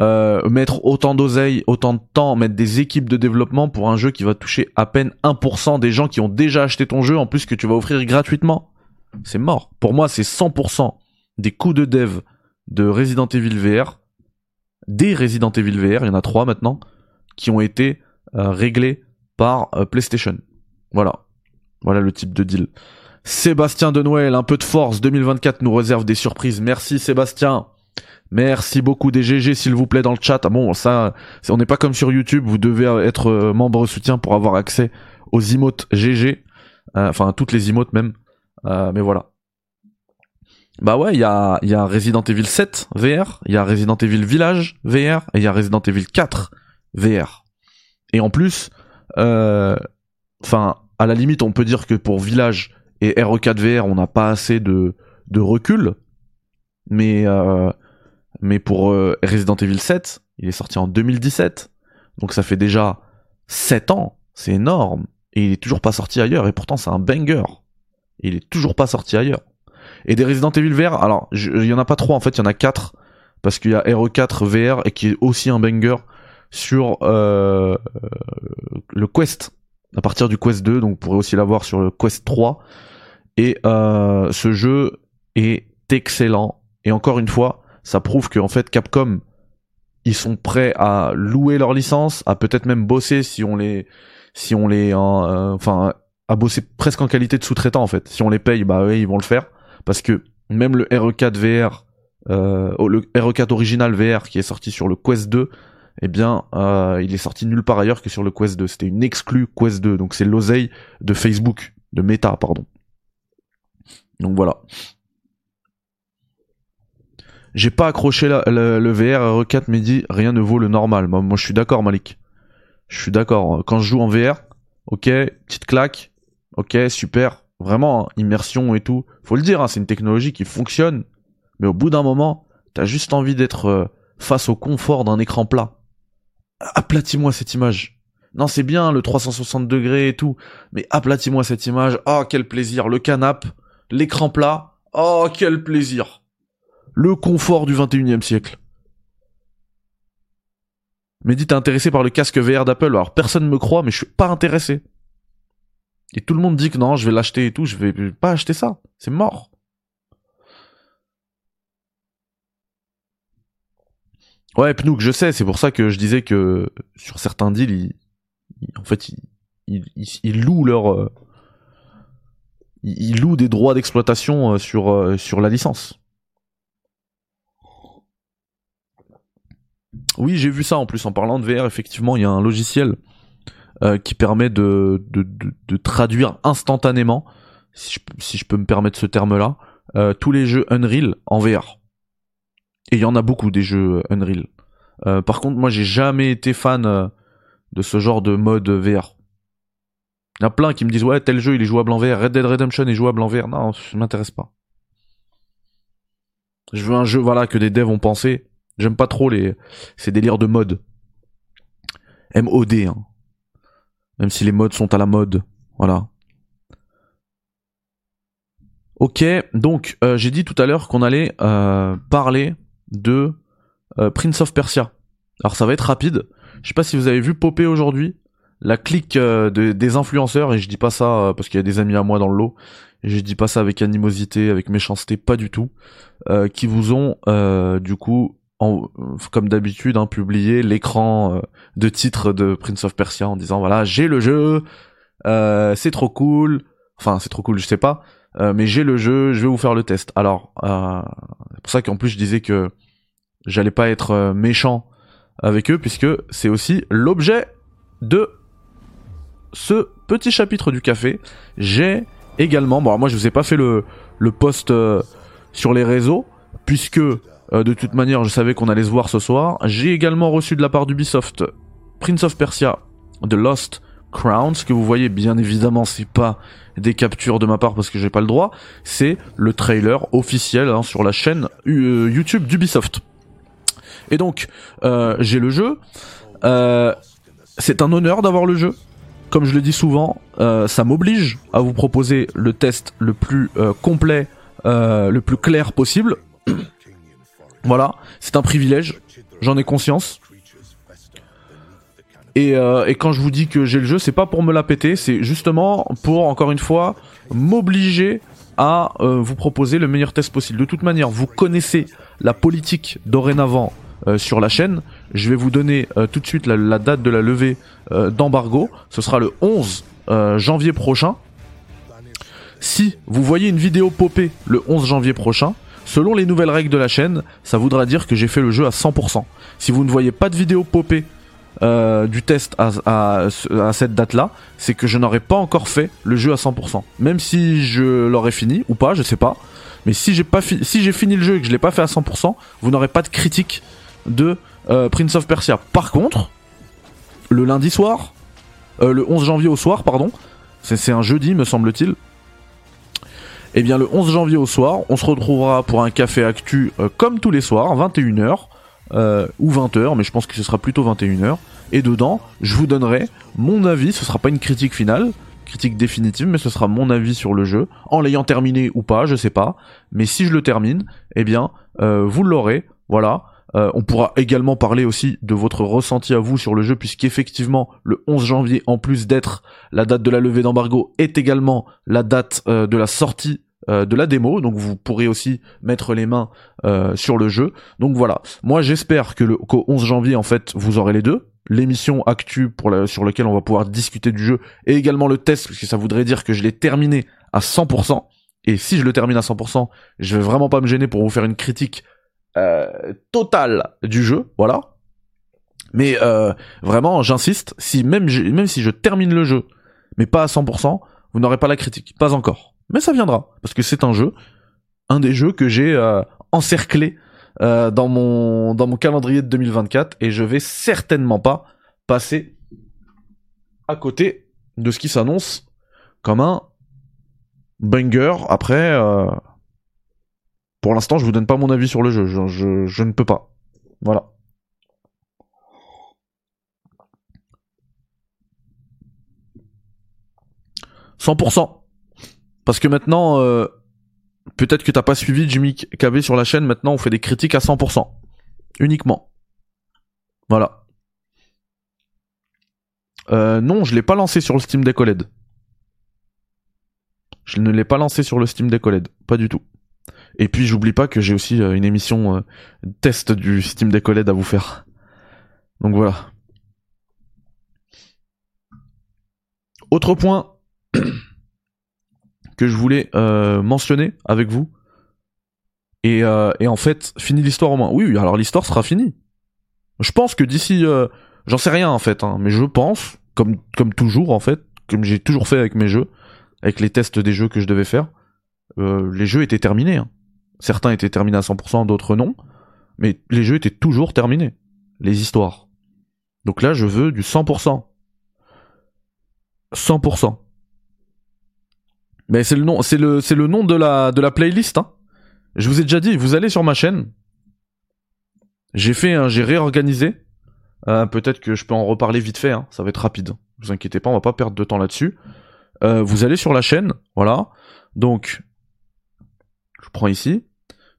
euh, mettre autant d'oseille, autant de temps, mettre des équipes de développement pour un jeu qui va toucher à peine 1% des gens qui ont déjà acheté ton jeu en plus que tu vas offrir gratuitement. C'est mort. Pour moi, c'est 100% des coûts de dev de Resident Evil VR, des Resident Evil VR, il y en a trois maintenant, qui ont été euh, réglés par euh, PlayStation. Voilà. Voilà le type de deal. Sébastien de Noël, un peu de force, 2024 nous réserve des surprises. Merci Sébastien. Merci beaucoup des GG s'il vous plaît dans le chat. Ah bon, ça, on n'est pas comme sur YouTube, vous devez être euh, membre soutien pour avoir accès aux emotes GG, euh, enfin toutes les emotes même. Euh, mais voilà. Bah ouais, il y a, Resident Evil 7 VR, il y a Resident Evil Village VR et il y a Resident Evil 4 VR. Et en plus, enfin, à la limite, on peut dire que pour Village et RE4 VR, on n'a pas assez de, de recul, mais mais pour euh, Resident Evil 7, il est sorti en 2017. Donc ça fait déjà 7 ans. C'est énorme. Et il est toujours pas sorti ailleurs. Et pourtant, c'est un banger. Il est toujours pas sorti ailleurs. Et des Resident Evil VR, alors, il y en a pas trois en fait, il y en a quatre. Parce qu'il y a RE4 VR et qui est aussi un banger sur euh, le Quest. À partir du Quest 2, donc vous pourrez aussi l'avoir sur le Quest 3. Et euh, ce jeu est excellent. Et encore une fois, ça prouve qu'en fait Capcom ils sont prêts à louer leur licence, à peut-être même bosser si on les si on les euh, enfin à bosser presque en qualité de sous-traitant en fait. Si on les paye, bah oui, ils vont le faire parce que même le RE4 VR euh, le RE4 original VR qui est sorti sur le Quest 2, eh bien, euh, il est sorti nulle part ailleurs que sur le Quest 2. C'était une exclue Quest 2, donc c'est l'oseille de Facebook, de Meta, pardon. Donc voilà. J'ai pas accroché le VR R4 mais dit rien ne vaut le normal. Moi, moi je suis d'accord Malik. Je suis d'accord. Quand je joue en VR, ok, petite claque, ok, super. Vraiment, hein, immersion et tout. Faut le dire, hein, c'est une technologie qui fonctionne. Mais au bout d'un moment, t'as juste envie d'être euh, face au confort d'un écran plat. Aplatis-moi cette image. Non, c'est bien le 360 degrés et tout, mais aplatis-moi cette image. Oh, quel plaisir. Le canap, l'écran plat. Oh, quel plaisir le confort du 21e siècle. Mehdi, t'es intéressé par le casque VR d'Apple? Alors personne ne me croit, mais je suis pas intéressé. Et tout le monde dit que non, je vais l'acheter et tout, je vais pas acheter ça. C'est mort. Ouais, Pnouk, je sais, c'est pour ça que je disais que sur certains deals, en fait, ils, louent leur, euh, ils, louent des droits d'exploitation euh, sur, euh, sur la licence. Oui, j'ai vu ça en plus en parlant de VR. Effectivement, il y a un logiciel qui permet de, de, de, traduire instantanément, si je, si je, peux me permettre ce terme-là, tous les jeux Unreal en VR. Et il y en a beaucoup des jeux Unreal. Euh, par contre, moi, j'ai jamais été fan de ce genre de mode VR. Il y en a plein qui me disent ouais tel jeu il est jouable en VR, Red Dead Redemption est jouable en VR. Non, ça m'intéresse pas. Je veux un jeu voilà que des devs ont pensé J'aime pas trop les ces délires de mode. M-O-D, hein. Même si les modes sont à la mode. Voilà. Ok, donc euh, j'ai dit tout à l'heure qu'on allait euh, parler de euh, Prince of Persia. Alors ça va être rapide. Je sais pas si vous avez vu popper aujourd'hui la clique de, des influenceurs et je dis pas ça parce qu'il y a des amis à moi dans le lot. Et je dis pas ça avec animosité, avec méchanceté, pas du tout. qui vous ont du coup en, comme d'habitude, hein, publié l'écran de titre de Prince of Persia en disant voilà j'ai le jeu, c'est trop cool. Enfin c'est trop cool, je sais pas. Euh, mais j'ai le jeu, je vais vous faire le test. Alors, euh, c'est pour ça qu'en plus je disais que j'allais pas être euh, méchant avec eux, puisque c'est aussi l'objet de ce petit chapitre du café. J'ai également, bon alors moi je vous ai pas fait le, post sur les réseaux, puisque de toute manière je savais qu'on allait se voir ce soir. J'ai également reçu de la part d'Ubisoft Prince of Persia The Lost Crown. Ce que vous voyez bien évidemment c'est pas des captures de ma part parce que j'ai pas le droit, c'est le trailer officiel hein, sur la chaîne euh, YouTube d'Ubisoft. Et donc, euh, j'ai le jeu. Euh, c'est un honneur d'avoir le jeu. Comme je le dis souvent, ça m'oblige à vous proposer le test le plus complet, le plus clair possible. voilà, c'est un privilège, j'en ai conscience. Euh, et, quand je vous dis que j'ai le jeu, c'est pas pour me la péter, c'est justement pour, encore une fois, m'obliger à euh, vous proposer le meilleur test possible. De toute manière, vous connaissez la politique dorénavant euh, sur la chaîne. Je vais vous donner tout de suite la, date de la levée d'embargo. Ce sera le 11 janvier prochain. Si vous voyez une vidéo popée le 11 janvier prochain, selon les nouvelles règles de la chaîne, ça voudra dire que j'ai fait le jeu à 100%. Si vous ne voyez pas de vidéo popée euh, du test à, à, cette date-là, c'est que je n'aurais pas encore fait le jeu à 100%. Même si je l'aurais fini ou pas, je sais pas. Mais si j'ai pas si j'ai fini le jeu et que je l'ai pas fait à 100%, vous n'aurez pas de critique de euh, Prince of Persia. Par contre, le lundi soir, euh, le 11 janvier au soir, pardon, c'est un jeudi me semble-t-il. Eh bien le 11 janvier au soir, on se retrouvera pour un café actu comme tous les soirs, 21h. Euh, ou 20h, mais je pense que ce sera plutôt 21h. Et dedans, je vous donnerai mon avis, ce sera pas une critique finale, critique définitive, mais ce sera mon avis sur le jeu, en l'ayant terminé ou pas, je sais pas. Mais si je le termine, eh bien, euh, vous l'aurez, voilà. Euh, on pourra également parler aussi de votre ressenti à vous sur le jeu, puisqu'effectivement, le 11 janvier, en plus d'être la date de la levée d'embargo, est également la date de la sortie euh, de la démo, donc vous pourrez aussi mettre les mains euh, sur le jeu. Donc voilà, moi j'espère que le qu'au 11 janvier en fait vous aurez les deux, l'émission actu pour la, sur laquelle on va pouvoir discuter du jeu et également le test parce que ça voudrait dire que je l'ai terminé à 100%. Et si je le termine à 100%, je vais vraiment pas me gêner pour vous faire une critique euh, totale du jeu, voilà. Mais vraiment, j'insiste, si même même si je termine le jeu, mais pas à 100%, vous n'aurez pas la critique, pas encore. Mais ça viendra, parce que c'est un jeu, un des jeux que j'ai euh, encerclé euh, dans, mon, dans mon calendrier de 2024, et je vais certainement pas passer à côté de ce qui s'annonce comme un banger. Après, euh, pour l'instant, je vous donne pas mon avis sur le jeu, je, je, je ne peux pas. Voilà. « 100%. Parce que maintenant, euh, peut-être que t'as pas suivi Jimmy KB sur la chaîne, maintenant on fait des critiques à 100%. Uniquement. Voilà. Euh, non, je l'ai pas lancé sur le Steam Deck OLED. Je ne l'ai pas lancé sur le Steam Deck OLED. Pas du tout. Et puis j'oublie pas que j'ai aussi euh, une émission test du Steam Deck OLED à vous faire. Donc voilà. Autre point. que je voulais euh, mentionner avec vous. Et, euh, et en fait, fini l'histoire au moins. Oui, alors l'histoire sera finie. Je pense que d'ici, euh, j'en sais rien en fait, hein, mais je pense, comme comme toujours en fait, comme j'ai toujours fait avec mes jeux, avec les tests des jeux que je devais faire, les jeux étaient terminés. Hein. Certains étaient terminés à 100%, d'autres non, mais les jeux étaient toujours terminés, les histoires. Donc là, je veux du 100%. 100%. Mais c'est le nom, c'est le, c'est le nom de la, de la playlist. Hein. Je vous ai déjà dit, vous allez sur ma chaîne. j'ai fait, un- j'ai réorganisé. Euh, Peut-être que je peux en reparler vite fait. hein, Ça va être rapide. Vous inquiétez pas, on va pas perdre de temps là-dessus. Euh, vous allez sur la chaîne, voilà. Donc, je prends ici.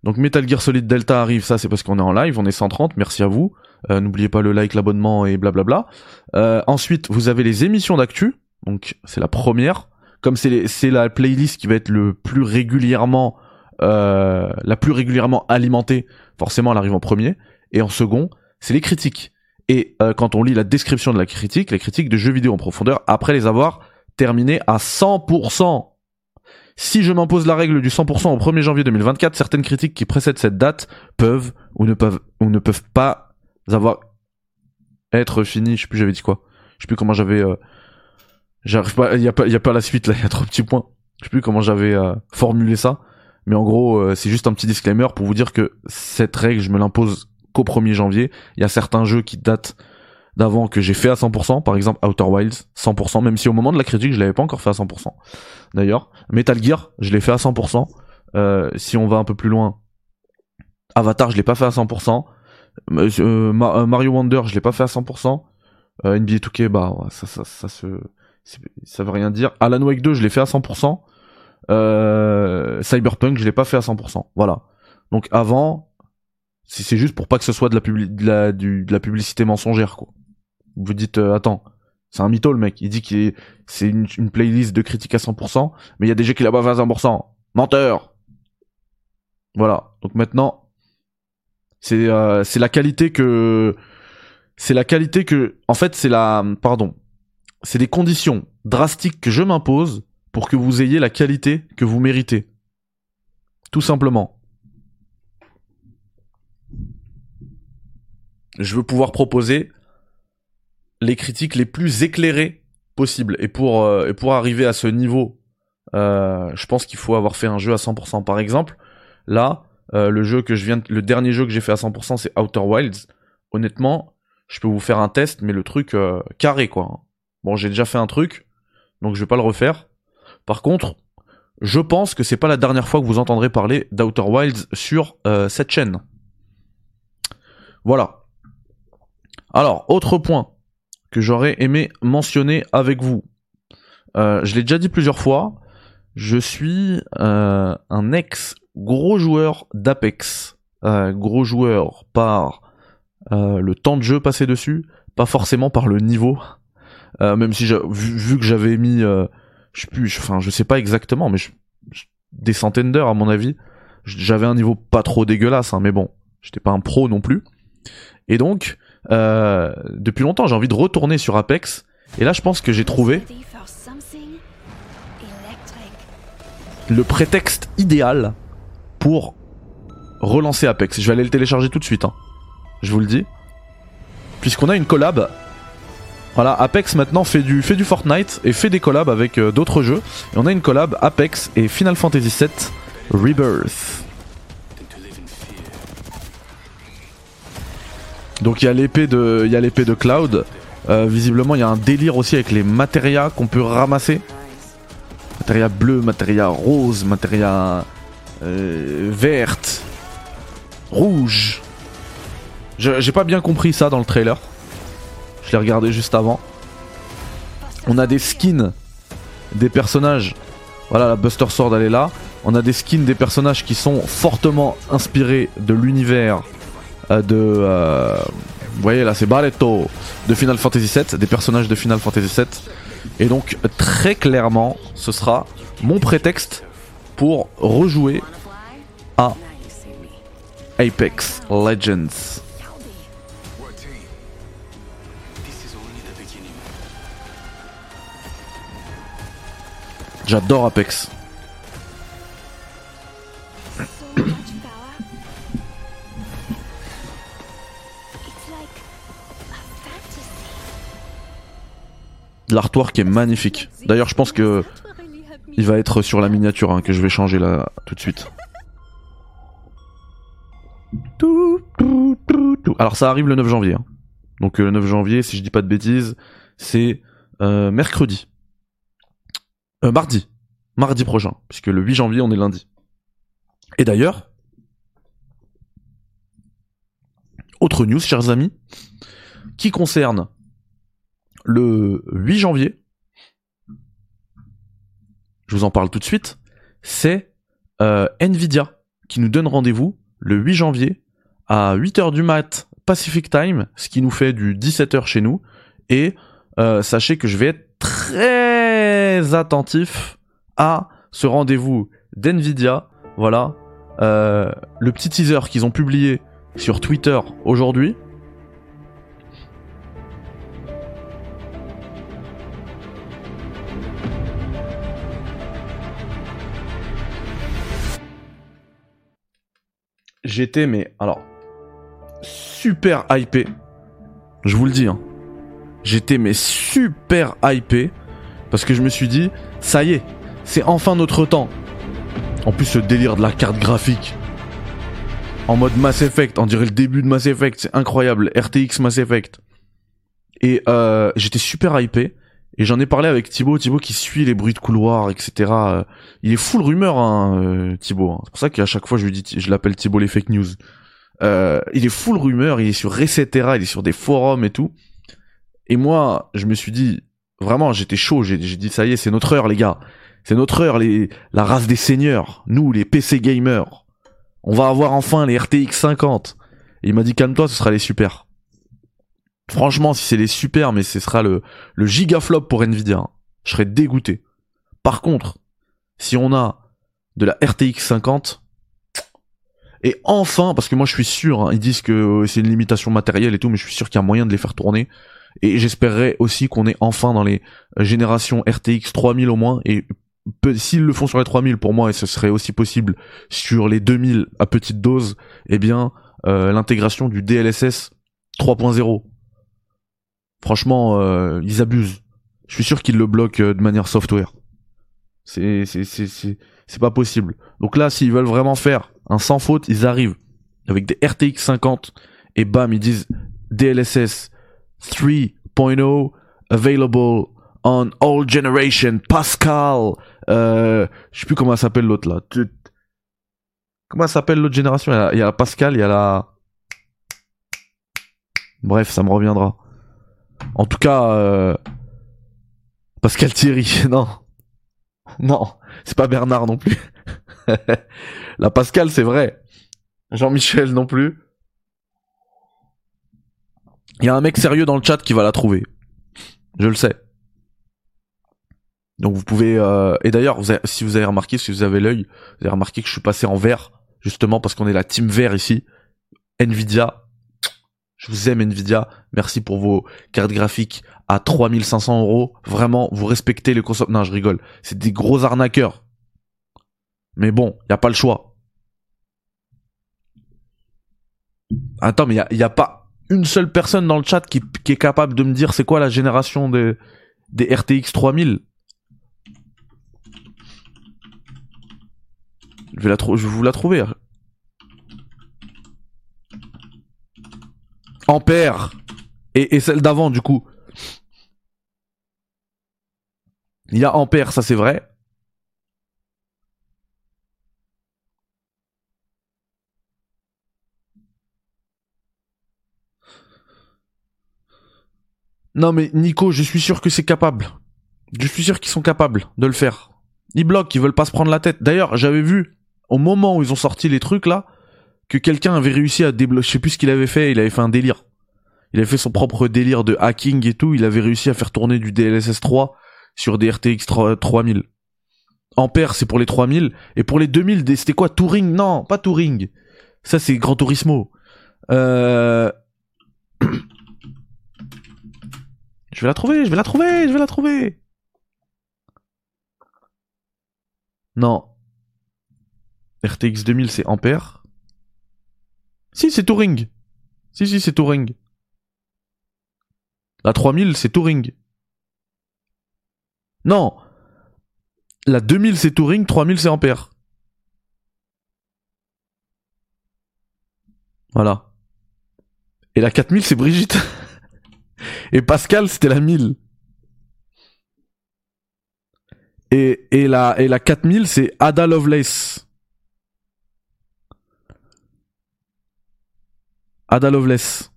Donc Metal Gear Solid Delta arrive, ça c'est parce qu'on est en live, on est 130, merci à vous. Euh, N'oubliez pas le like, l'abonnement et blablabla. Euh, ensuite, vous avez les émissions d'actu, donc c'est la première. Comme c'est la playlist qui va être le plus régulièrement, euh, la plus régulièrement alimentée, forcément elle arrive en premier. Et en second, c'est les critiques. Et euh, quand on lit la description de la critique, les critiques de jeux vidéo en profondeur, après les avoir terminées à 100%. Si je m'impose la règle du 100% au 1er janvier 2024, certaines critiques qui précèdent cette date peuvent ou ne peuvent ou ne peuvent pas avoir être finies. Je sais plus j'avais dit quoi? Je sais plus comment j'avais. euh, J'arrive pas. Il y a pas. Il y a pas la suite là. Il y a trop de petits points. Je sais plus comment j'avais euh, formulé ça. Mais en gros, euh, c'est juste un petit disclaimer pour vous dire que cette règle, je me l'impose qu'au 1er janvier. Il y a certains jeux qui datent d'avant que j'ai fait à 100%, par exemple Outer Wilds, 100%, même si au moment de la critique, je l'avais pas encore fait à 100%. D'ailleurs, Metal Gear, je l'ai fait à 100%. Euh, si on va un peu plus loin, Avatar, je l'ai pas fait à 100%. Euh, euh, euh, Mario Wonder, je l'ai pas fait à 100%. Euh, NBA 2K, bah ça, ça, ça se, ça veut rien dire. Alan Wake 2, je l'ai fait à 100%. Euh, Cyberpunk, je l'ai pas fait à 100%. Voilà. Donc avant, si c'est juste pour pas que ce soit de la, de la, du- de la publicité mensongère, quoi. Vous dites, euh, attends, c'est un mytho le mec. Il dit est, c'est une, playlist de critiques à 100%, mais il y a des jeux qui la pas à 100%. Menteur. Voilà. Donc maintenant, c'est euh, c'est la qualité que c'est la qualité que en fait c'est la pardon c'est des conditions drastiques que je m'impose pour que vous ayez la qualité que vous méritez. Tout simplement. Je veux pouvoir proposer les critiques les plus éclairées possibles. Et pour euh, arriver à ce niveau euh, je pense qu'il faut avoir fait un jeu à 100% par exemple là euh, le le dernier jeu que j'ai fait à 100% c'est Outer Wilds. Honnêtement je peux vous faire un test mais le truc carré quoi bon j'ai déjà fait un truc donc je vais pas le refaire par contre je pense que c'est pas la dernière fois que vous entendrez parler d'Outer Wilds sur euh, cette chaîne voilà alors autre point que j'aurais aimé mentionner avec vous Euh, je l'ai déjà dit plusieurs fois je suis euh, un ex gros joueur d'Apex. Gros joueur par le temps de jeu passé dessus, pas forcément par le niveau. Euh, même si vu, que j'avais mis, euh, je sais je- sais pas exactement, mais des centaines d'heures à mon avis. J'avais un niveau pas trop dégueulasse, hein, mais bon, j'étais pas un pro non plus. Et donc, euh, depuis longtemps, j'ai envie de retourner sur Apex. Et là, je pense que j'ai trouvé le prétexte idéal pour relancer Apex. Je vais aller le télécharger tout de suite. hein. Je vous le dis. Puisqu'on a une collab. Voilà, Apex maintenant fait du, fait du Fortnite et fait des collabs avec euh, d'autres jeux. Et on a une collab Apex et Final Fantasy VII Rebirth. Donc il y a l'épée de, de Cloud. Euh, visiblement, il y a un délire aussi avec les matérias qu'on peut ramasser. Matéria bleu, matéria rose, matéria euh, verte, rouge. J'ai pas bien compris ça dans le trailer. Je l'ai regardé juste avant. On a des skins des personnages. Voilà, la Buster Sword elle est là. On a des skins des personnages qui sont fortement inspirés de l'univers euh, de. euh, vous voyez là, c'est Barretto de Final Fantasy VII, des personnages de Final Fantasy VII. Et donc très clairement, ce sera mon prétexte pour rejouer à Apex Legends. J'adore Apex. L'artwork est magnifique. D'ailleurs, je pense que il va être sur la miniature hein, que je vais changer là tout de suite. Alors ça arrive le 9 janvier. hein. Donc euh, le 9 janvier, si je dis pas de bêtises, c'est euh, mercredi. Euh, mardi. Mardi prochain. Puisque le 8 janvier, on est lundi. Et d'ailleurs, autre news, chers amis, qui concerne le 8 janvier. Je vous en parle tout de suite. C'est euh, Nvidia qui nous donne rendez-vous le 8 janvier à 8h du mat Pacific Time, ce qui nous fait du 17h chez nous. Et euh, sachez que je vais être très attentif à ce rendez-vous d'Nvidia. Voilà, euh, le petit teaser qu'ils ont publié sur Twitter aujourd'hui. J'étais mais alors super hypé. Je vous le dis. Hein. J'étais mais super hypé parce que je me suis dit ça y est, c'est enfin notre temps. En plus ce délire de la carte graphique en mode Mass Effect, on dirait le début de Mass Effect, c'est incroyable, RTX Mass Effect. Et euh, j'étais super hypé. Et j'en ai parlé avec Thibaut, Thibaut qui suit les bruits de couloir, etc. Il est full rumeur, hein, euh, Thibaut. Hein. C'est pour ça qu'à chaque fois je lui dis, je l'appelle Thibaut les fake news. Euh, il est full rumeur, il est sur Resetera, il est sur des forums et tout. Et moi, je me suis dit, vraiment, j'étais chaud. J'ai dit, ça y est, c'est notre heure, les gars. C'est notre heure, les, la race des seigneurs. Nous, les PC gamers. On va avoir enfin les RTX 50. Et il m'a dit, calme-toi, ce sera les super. Franchement, si c'est les super, mais ce sera le, le gigaflop pour Nvidia. Hein. Je serais dégoûté. Par contre, si on a de la RTX 50, et enfin, parce que moi je suis sûr, hein, ils disent que euh, c'est une limitation matérielle et tout, mais je suis sûr qu'il y a moyen de les faire tourner. Et j'espérerais aussi qu'on est enfin dans les générations RTX 3000 au moins, et s'ils le font sur les 3000 pour moi, et ce serait aussi possible sur les 2000 à petite dose, eh bien, euh, l'intégration du DLSS 3.0. Franchement, euh, ils abusent. Je suis sûr qu'ils le bloquent euh, de manière software. C'est c'est c'est c'est pas possible. Donc là, s'ils veulent vraiment faire un sans faute, ils arrivent avec des RTX 50 et bam, ils disent DLSS 3.0 available on all generation Pascal. Euh, je sais plus comment s'appelle l'autre là. Comment s'appelle l'autre génération? Il y, a, la Pascal, il y a la. Bref, ça me reviendra. En tout cas, euh... Pascal Thierry, non. Non, c'est pas Bernard non plus. la Pascal, c'est vrai. Jean-Michel non plus. Il y a un mec sérieux dans le chat qui va la trouver. Je le sais. Donc vous pouvez euh... et d'ailleurs si vous avez remarqué si vous avez l'œil, vous avez remarqué que je suis passé en vert justement parce qu'on est la team vert ici. Nvidia, je vous aime Nvidia. Merci pour vos cartes graphiques à 3500 euros. Vraiment, vous respectez les consommateurs. Non, je rigole. C'est des gros arnaqueurs. Mais bon, y a pas le choix. Attends, mais il y a, pas une seule personne dans le chat qui, est capable de me dire c'est quoi la génération des, RTX 3000 Je vais je vous la trouver. Ampère. Et, et celle d'avant, du coup. Il y a Ampère, ça c'est vrai. Non mais Nico, je suis sûr que c'est capable. Je suis sûr qu'ils sont capables de le faire. Ils bloquent, ils veulent pas se prendre la tête. D'ailleurs, j'avais vu au moment où ils ont sorti les trucs là que quelqu'un avait réussi à débloquer, je sais plus ce qu'il avait fait, il avait fait un délire. Il avait fait son propre délire de hacking et tout, il avait réussi à faire tourner du DLSS 3 sur des RTX 3000. Ampère, c'est pour les 3000 et pour les 2000, c'était quoi Touring? Non, pas Touring. Ça c'est Gran Turismo. Euh... je vais la trouver, je vais la trouver, je vais la trouver. Non. RTX 2000 c'est Ampère. Si, c'est Touring. Si, si, c'est Touring. La 3000, c'est Touring. Non. La 2000, c'est Touring, 3000, c'est Ampère. Voilà. Et la 4000, c'est Brigitte. Et Pascal, c'était la 1000. Et, et, la, et la 4000, c'est Ada Lovelace. Ada Lovelace.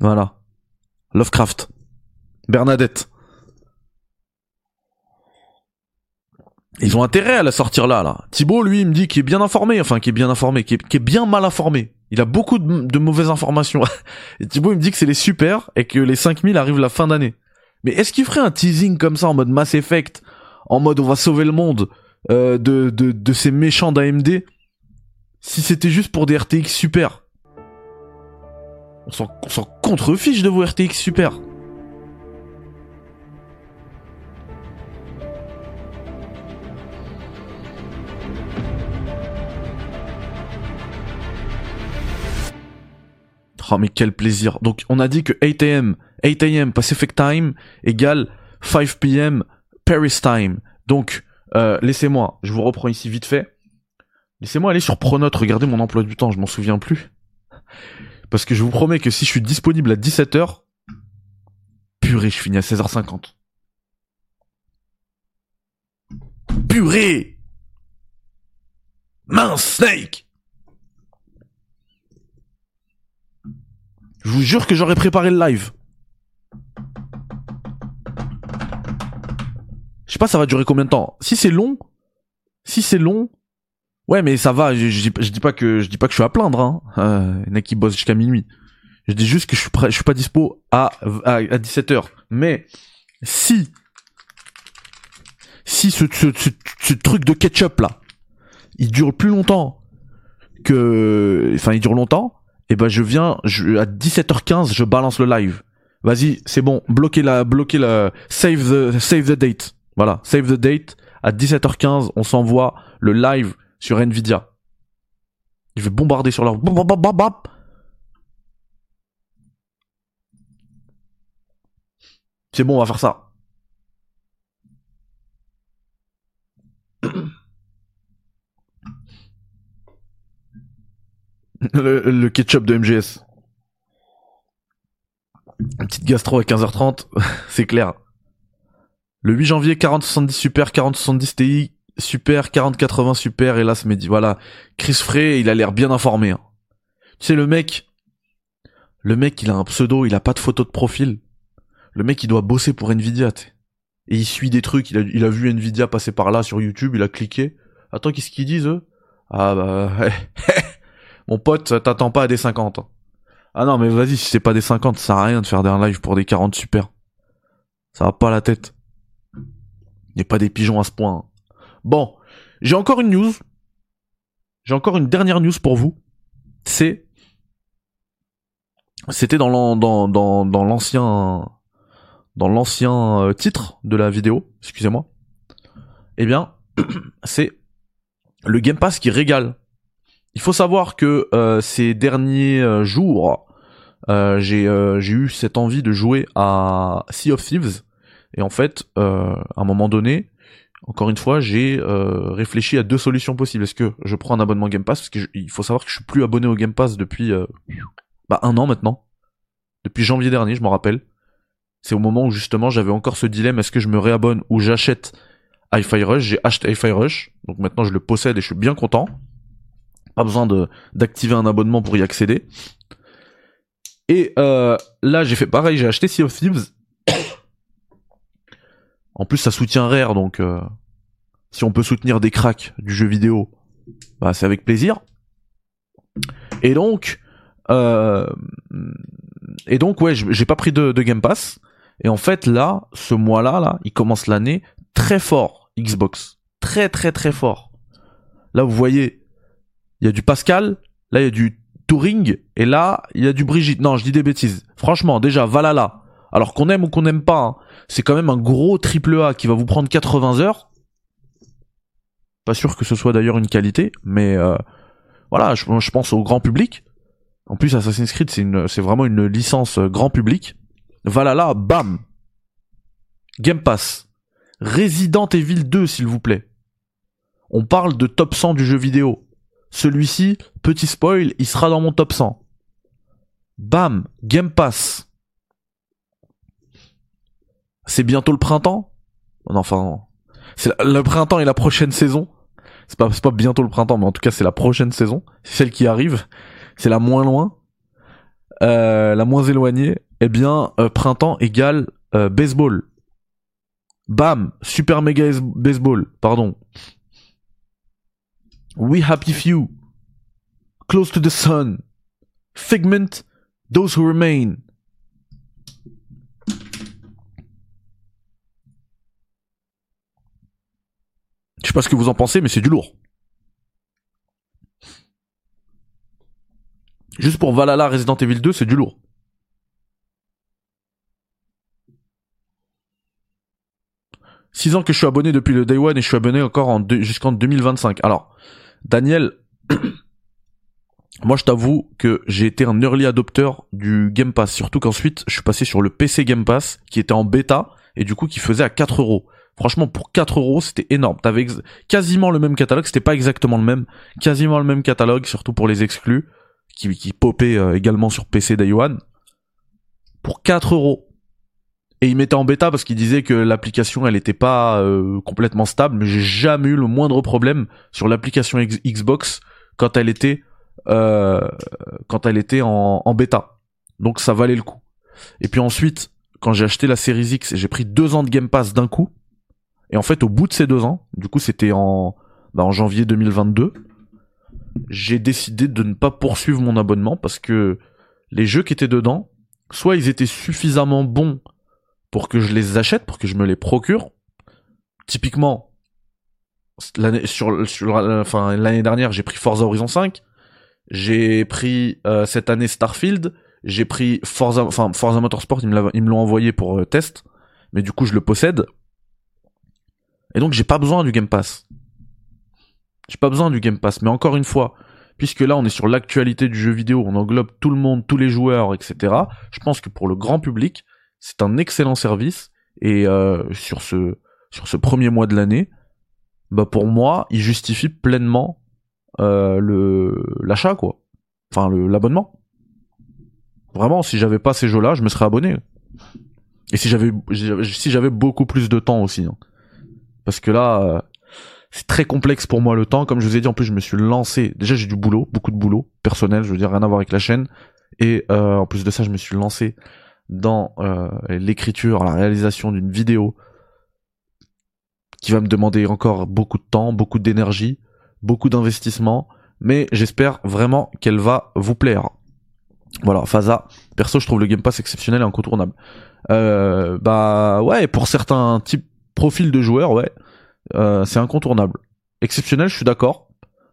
Voilà. Lovecraft. Bernadette. Ils ont intérêt à la sortir là, là. Thibaut, lui, il me dit qu'il est bien informé, enfin, qu'il est bien informé, qu'il est, bien mal informé. Il a beaucoup de, mauvaises informations. et Thibaut, il me dit que c'est les super et que les 5000 arrivent la fin d'année. Mais est-ce qu'il ferait un teasing comme ça en mode Mass Effect, en mode on va sauver le monde euh, de, de, de ces méchants d'AMD, si c'était juste pour des RTX super? On s'en contrefiche de vos RTX super. Oh mais quel plaisir. Donc on a dit que 8 am, 8 am Pacific Time égale 5 pm Paris Time. Donc euh, laissez-moi, je vous reprends ici vite fait. Laissez-moi aller sur Pronote, regardez mon emploi du temps, je m'en souviens plus. Parce que je vous promets que si je suis disponible à 17h, purée, je finis à 16h50. Purée Mince, Snake Je vous jure que j'aurais préparé le live. Je sais pas, ça va durer combien de temps. Si c'est long, si c'est long, ouais, mais ça va. Je, dis pas que je dis pas que je suis à plaindre. Hein. Euh, il y en a qui bossent jusqu'à minuit. Je dis juste que je suis suis pas dispo à à, à 17 h Mais si si ce, ce, ce, truc de ketchup là, il dure plus longtemps que, enfin, il dure longtemps et eh ben je viens je, à 17h15 je balance le live. Vas-y, c'est bon, bloquez la bloquez la save the save the date. Voilà, save the date à 17h15, on s'envoie le live sur Nvidia. Je vais bombarder sur leur C'est bon, on va faire ça. Le, ketchup de MGS. Une petite gastro à 15h30, c'est clair. Le 8 janvier, 4070 Super, 4070 Ti, Super, 4080 Super, hélas Mehdi. Voilà. Chris Frey, il a l'air bien informé. Hein. Tu sais, le mec, le mec, il a un pseudo, il a pas de photo de profil. Le mec, il doit bosser pour Nvidia, Et il suit des trucs, il a, il a vu Nvidia passer par là sur YouTube, il a cliqué. Attends, qu'est-ce qu'ils disent, eux? Ah bah... Mon pote, t'attends pas à des 50. Ah non, mais vas-y, si c'est pas des 50, ça sert à rien de faire des live pour des 40 super. Ça va pas la tête. A pas des pigeons à ce point. Bon, j'ai encore une news. J'ai encore une dernière news pour vous. C'est c'était dans l'ancien dans l'ancien euh, titre de la vidéo, excusez-moi. Eh bien, c'est le Game Pass qui régale il faut savoir que euh, ces derniers euh, jours, euh, j'ai eu cette envie de jouer à Sea of Thieves. Et en fait, à un moment donné, encore une fois, j'ai réfléchi à deux solutions possibles. Est-ce que je prends un abonnement Game Pass? Parce qu'il faut savoir que je suis plus abonné au Game Pass depuis bah, un an maintenant. Depuis janvier dernier, je m'en rappelle. C'est au moment où justement j'avais encore ce dilemme, est-ce que je me réabonne ou j'achète Hi-Fi Rush? J'ai acheté Hi-Fi Rush, donc maintenant je le possède et je suis bien content. Pas besoin d'activer un abonnement pour y accéder. Et euh, là, j'ai fait pareil, j'ai acheté Sea of Thieves. en plus, ça soutient Rare, donc euh, si on peut soutenir des cracks du jeu vidéo, bah c'est avec plaisir. Et donc, euh, et donc ouais, j'ai pas pris de, de, Game Pass. Et en fait, là, ce mois-là, là, il commence l'année très fort Xbox, très très très fort. Là, vous voyez, il y a du Pascal, là il y a du Touring, et là il y a du Brigitte. Non, je dis des bêtises. Franchement, déjà, Valhalla, alors qu'on aime ou qu'on n'aime pas, hein, c'est quand même un gros triple A qui va vous prendre 80 heures. Pas sûr que ce soit d'ailleurs une qualité, mais euh, voilà, je, pense au grand public. En plus, Assassin's Creed, c'est c'est vraiment une licence euh, grand public. Valhalla, bam, Game Pass, Resident Evil 2, s'il vous plaît. On parle de top 100 du jeu vidéo. Celui-ci, petit spoil, il sera dans mon top 100. Bam, Game Pass. C'est bientôt le printemps? Enfin, c'est le printemps et la prochaine saison. c'est pas, pas bientôt le printemps, mais en tout cas c'est la prochaine saison, c'est celle qui arrive, c'est la moins loin, euh, la moins éloignée. Eh bien, euh, printemps égale euh, baseball. Bam, super méga baseball, pardon. We happy few, close to the sun, figment, those who remain. Je sais pas ce que vous en pensez, mais c'est du lourd. Juste pour Valhalla Resident Evil 2, c'est du lourd. Six ans que je suis abonné depuis le Day One et je suis abonné encore en jusqu'en 2025. Alors, Daniel, moi je t'avoue que j'ai été un early adopter du Game Pass, surtout qu'ensuite je suis passé sur le PC Game Pass qui était en bêta et du coup qui faisait à 4 euros. Franchement, pour 4 euros, c'était énorme. T'avais quasiment le même catalogue, c'était pas exactement le même, quasiment le même catalogue, surtout pour les exclus, qui, qui popaient euh, également sur PC Day One. Pour 4 euros. Et il mettait en bêta parce qu'il disait que l'application, elle était pas euh, complètement stable, mais j'ai jamais eu le moindre problème sur l'application Xbox quand elle était euh, quand elle était en, en bêta. Donc ça valait le coup. Et puis ensuite, quand j'ai acheté la Series X, j'ai pris deux ans de Game Pass d'un coup. Et en fait, au bout de ces deux ans, du coup, c'était en, bah, en janvier 2022, j'ai décidé de ne pas poursuivre mon abonnement parce que les jeux qui étaient dedans, soit ils étaient suffisamment bons pour que je les achète, pour que je me les procure. Typiquement, l'année sur, enfin dernière, j'ai pris Forza Horizon 5, j'ai pris euh, cette année Starfield, j'ai pris Forza, enfin Forza Motorsport, ils me l'avaient- ils me l'ont envoyé pour euh, test, mais du coup je le possède. Et donc j'ai pas besoin du Game Pass. J'ai pas besoin du Game Pass, mais encore une fois, puisque là on est sur l'actualité du jeu vidéo, on englobe tout le monde, tous les joueurs, etc. Je pense que pour le grand public, c'est un excellent service et euh, sur ce sur ce premier mois de l'année, bah pour moi, il justifie pleinement euh, le l'achat quoi. Enfin l'abonnement. Vraiment, si j'avais pas ces jeux-là, je me serais abonné. Et si j'avais si j'avais beaucoup plus de temps aussi. hein. Parce que là, euh, c'est très complexe pour moi le temps. Comme je vous ai dit, en plus, je me suis lancé. Déjà, j'ai du boulot, beaucoup de boulot personnel. Je veux dire, rien à voir avec la chaîne. Et en plus de ça, je me suis lancé dans euh, l'écriture, la réalisation d'une vidéo qui va me demander encore beaucoup de temps, beaucoup d'énergie, beaucoup d'investissement. Mais j'espère vraiment qu'elle va vous plaire. Voilà, Faza. Perso, je trouve le Game Pass exceptionnel et incontournable. Euh, bah ouais, pour certains types profils de joueurs, ouais, euh, c'est incontournable. Exceptionnel, je suis d'accord.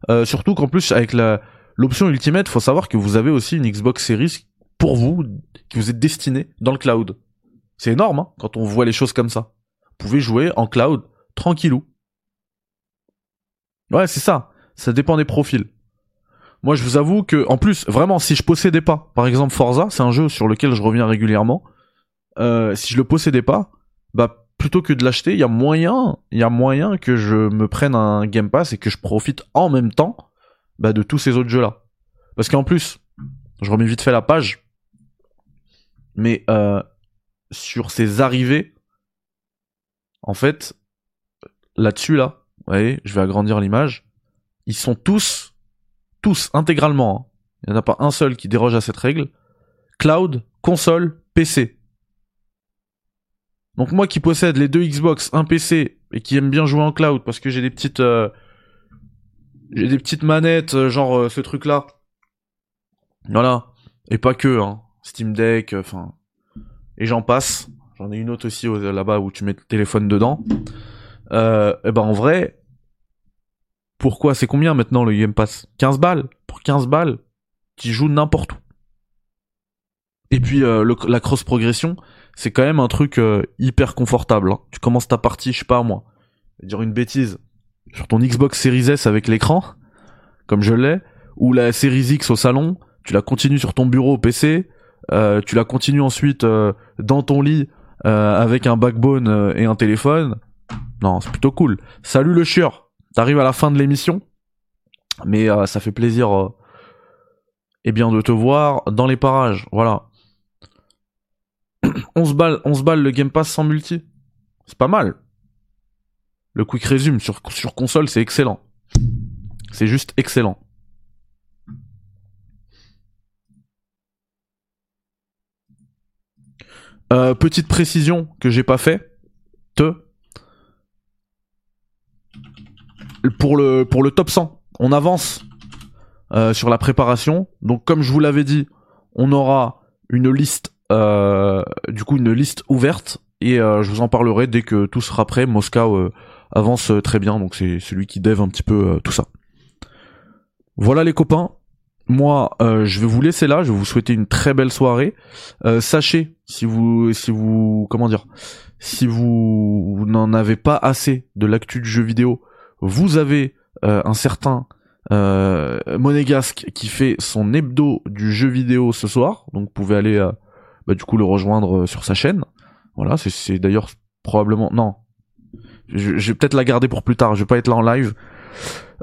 Euh, surtout qu'en plus avec l'option Ultimate, faut savoir que vous avez aussi une Xbox Series pour vous qui vous est destinée dans le cloud. C'est énorme hein, quand on voit les choses comme ça. Vous pouvez jouer en cloud tranquillou. Ouais, c'est ça. Ça dépend des profils. Moi, je vous avoue que, en plus, vraiment, si je possédais pas, par exemple Forza, c'est un jeu sur lequel je reviens régulièrement. Euh, si je le possédais pas, bah plutôt que de l'acheter, il y a moyen, il y a moyen que je me prenne un Game Pass et que je profite en même temps bah, de tous ces autres jeux-là. Parce qu'en plus, je remets vite fait la page, mais euh, sur ces arrivées, en fait, là-dessus là, vous voyez, je vais agrandir l'image, ils sont tous, tous intégralement, hein. il n'y en a pas un seul qui déroge à cette règle, cloud, console, PC. Donc moi qui possède les deux Xbox, un PC et qui aime bien jouer en cloud parce que j'ai des petites euh, j'ai des petites manettes euh, genre ce truc là. Voilà, et pas que hein, Steam Deck enfin et j'en passe. J'en ai une autre aussi euh, là-bas où tu mets le téléphone dedans. Euh, et ben en vrai pourquoi c'est combien maintenant le Game Pass? 15 balles pour 15 balles tu joues n'importe où. Et puis euh, la cross progression, c'est quand même un truc euh, hyper confortable. hein. Tu commences ta partie, je sais pas moi, je vais dire une bêtise, sur ton Xbox Series S avec l'écran, comme je l'ai, ou la Series X au salon, tu la continues sur ton bureau au PC, euh, tu la continues ensuite euh, dans ton lit euh, avec un backbone et un téléphone. Non, c'est plutôt cool. Salut le chieur, t'arrives à la fin de l'émission, mais ça fait plaisir, eh bien, de te voir dans les parages. Voilà. 11 balles, 11 balles le Game Pass sans multi. C'est pas mal. Le quick resume sur console, c'est excellent. C'est juste excellent. Euh, petite précision que j'ai pas fait. Te. Pour le, pour le top 100, on avance euh, sur la préparation. Donc comme je vous l'avais dit, on aura une liste, euh, du coup une liste ouverte et je vous en parlerai dès que tout sera prêt. Moscow avance très bien, donc c'est celui qui dev un petit peu tout ça. Voilà les copains. Moi, euh, je vais vous laisser là. Je vais vous souhaiter une très belle soirée. Euh, sachez, si vous, si vous, comment dire, si vous, n'en avez pas assez de l'actu du jeu vidéo, vous avez euh, un certain monégasque qui fait son hebdo du jeu vidéo ce soir. Donc, vous pouvez aller, bah, du coup, le rejoindre sur sa chaîne. Voilà, c'est- d'ailleurs probablement non. Je, je vais peut-être la garder pour plus tard. Je vais pas être là en live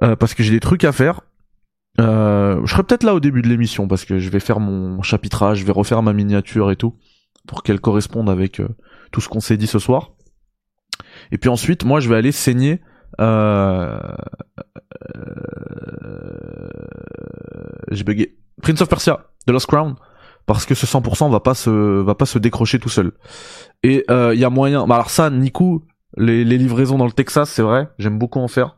parce que j'ai des trucs à faire. Euh, je serai peut-être là au début de l'émission parce que je vais faire mon chapitrage, je vais refaire ma miniature et tout pour qu'elle corresponde avec euh, tout ce qu'on s'est dit ce soir. Et puis ensuite, moi, je vais aller saigner. Euh... euh, J'ai bugué. Prince of Persia, The Lost Crown, parce que ce 100% va pas se va pas se décrocher tout seul. Et il y a moyen. Bah alors ça, Nico, les, les livraisons dans le Texas, c'est vrai, j'aime beaucoup en faire.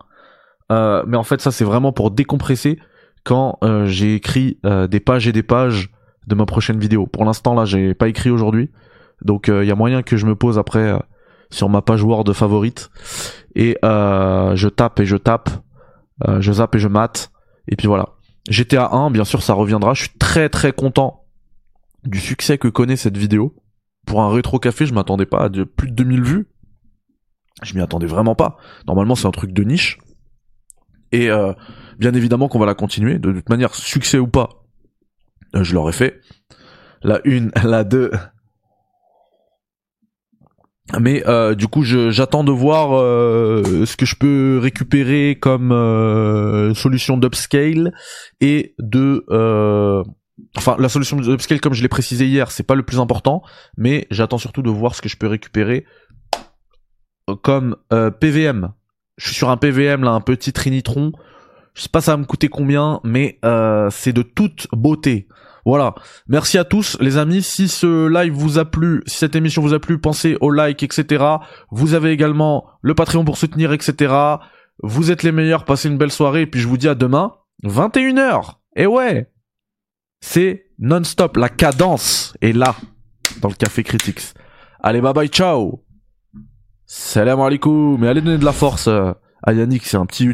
Euh, mais en fait, ça c'est vraiment pour décompresser quand euh, j'ai écrit euh, des pages et des pages de ma prochaine vidéo. Pour l'instant, là, j'ai pas écrit aujourd'hui, donc il y a moyen que je me pose après euh, sur ma page Word favorite et euh, je tape et je tape, euh, je zappe et je mate, et puis voilà. GTA 1, bien sûr, ça reviendra. Je suis très très content du succès que connaît cette vidéo. Pour un rétro café, je m'attendais pas à plus de 2000 vues. Je m'y attendais vraiment pas. Normalement, c'est un truc de niche. Et euh, bien évidemment qu'on va la continuer. De toute manière, succès ou pas, euh, je l'aurais fait. La une, la deux. Mais euh, du coup, j'attends de voir euh, ce que je peux récupérer comme solution d'upscale et de... Enfin, la solution d'upscale, comme je l'ai précisé hier, c'est pas le plus important, mais j'attends surtout de voir ce que je peux récupérer comme PVM. Je suis sur un PVM là, un petit Trinitron. Je sais pas ça va me coûter combien, mais euh, c'est de toute beauté. Voilà. Merci à tous les amis. Si ce live vous a plu, si cette émission vous a plu, pensez au like, etc. Vous avez également le Patreon pour soutenir, etc. Vous êtes les meilleurs. Passez une belle soirée et puis je vous dis à demain, 21h. Et ouais, c'est non-stop. La cadence est là dans le Café Critics. Allez, bye bye, ciao. Salam alaikum. Mais allez donner de la force euh, à Yannick, c'est un petit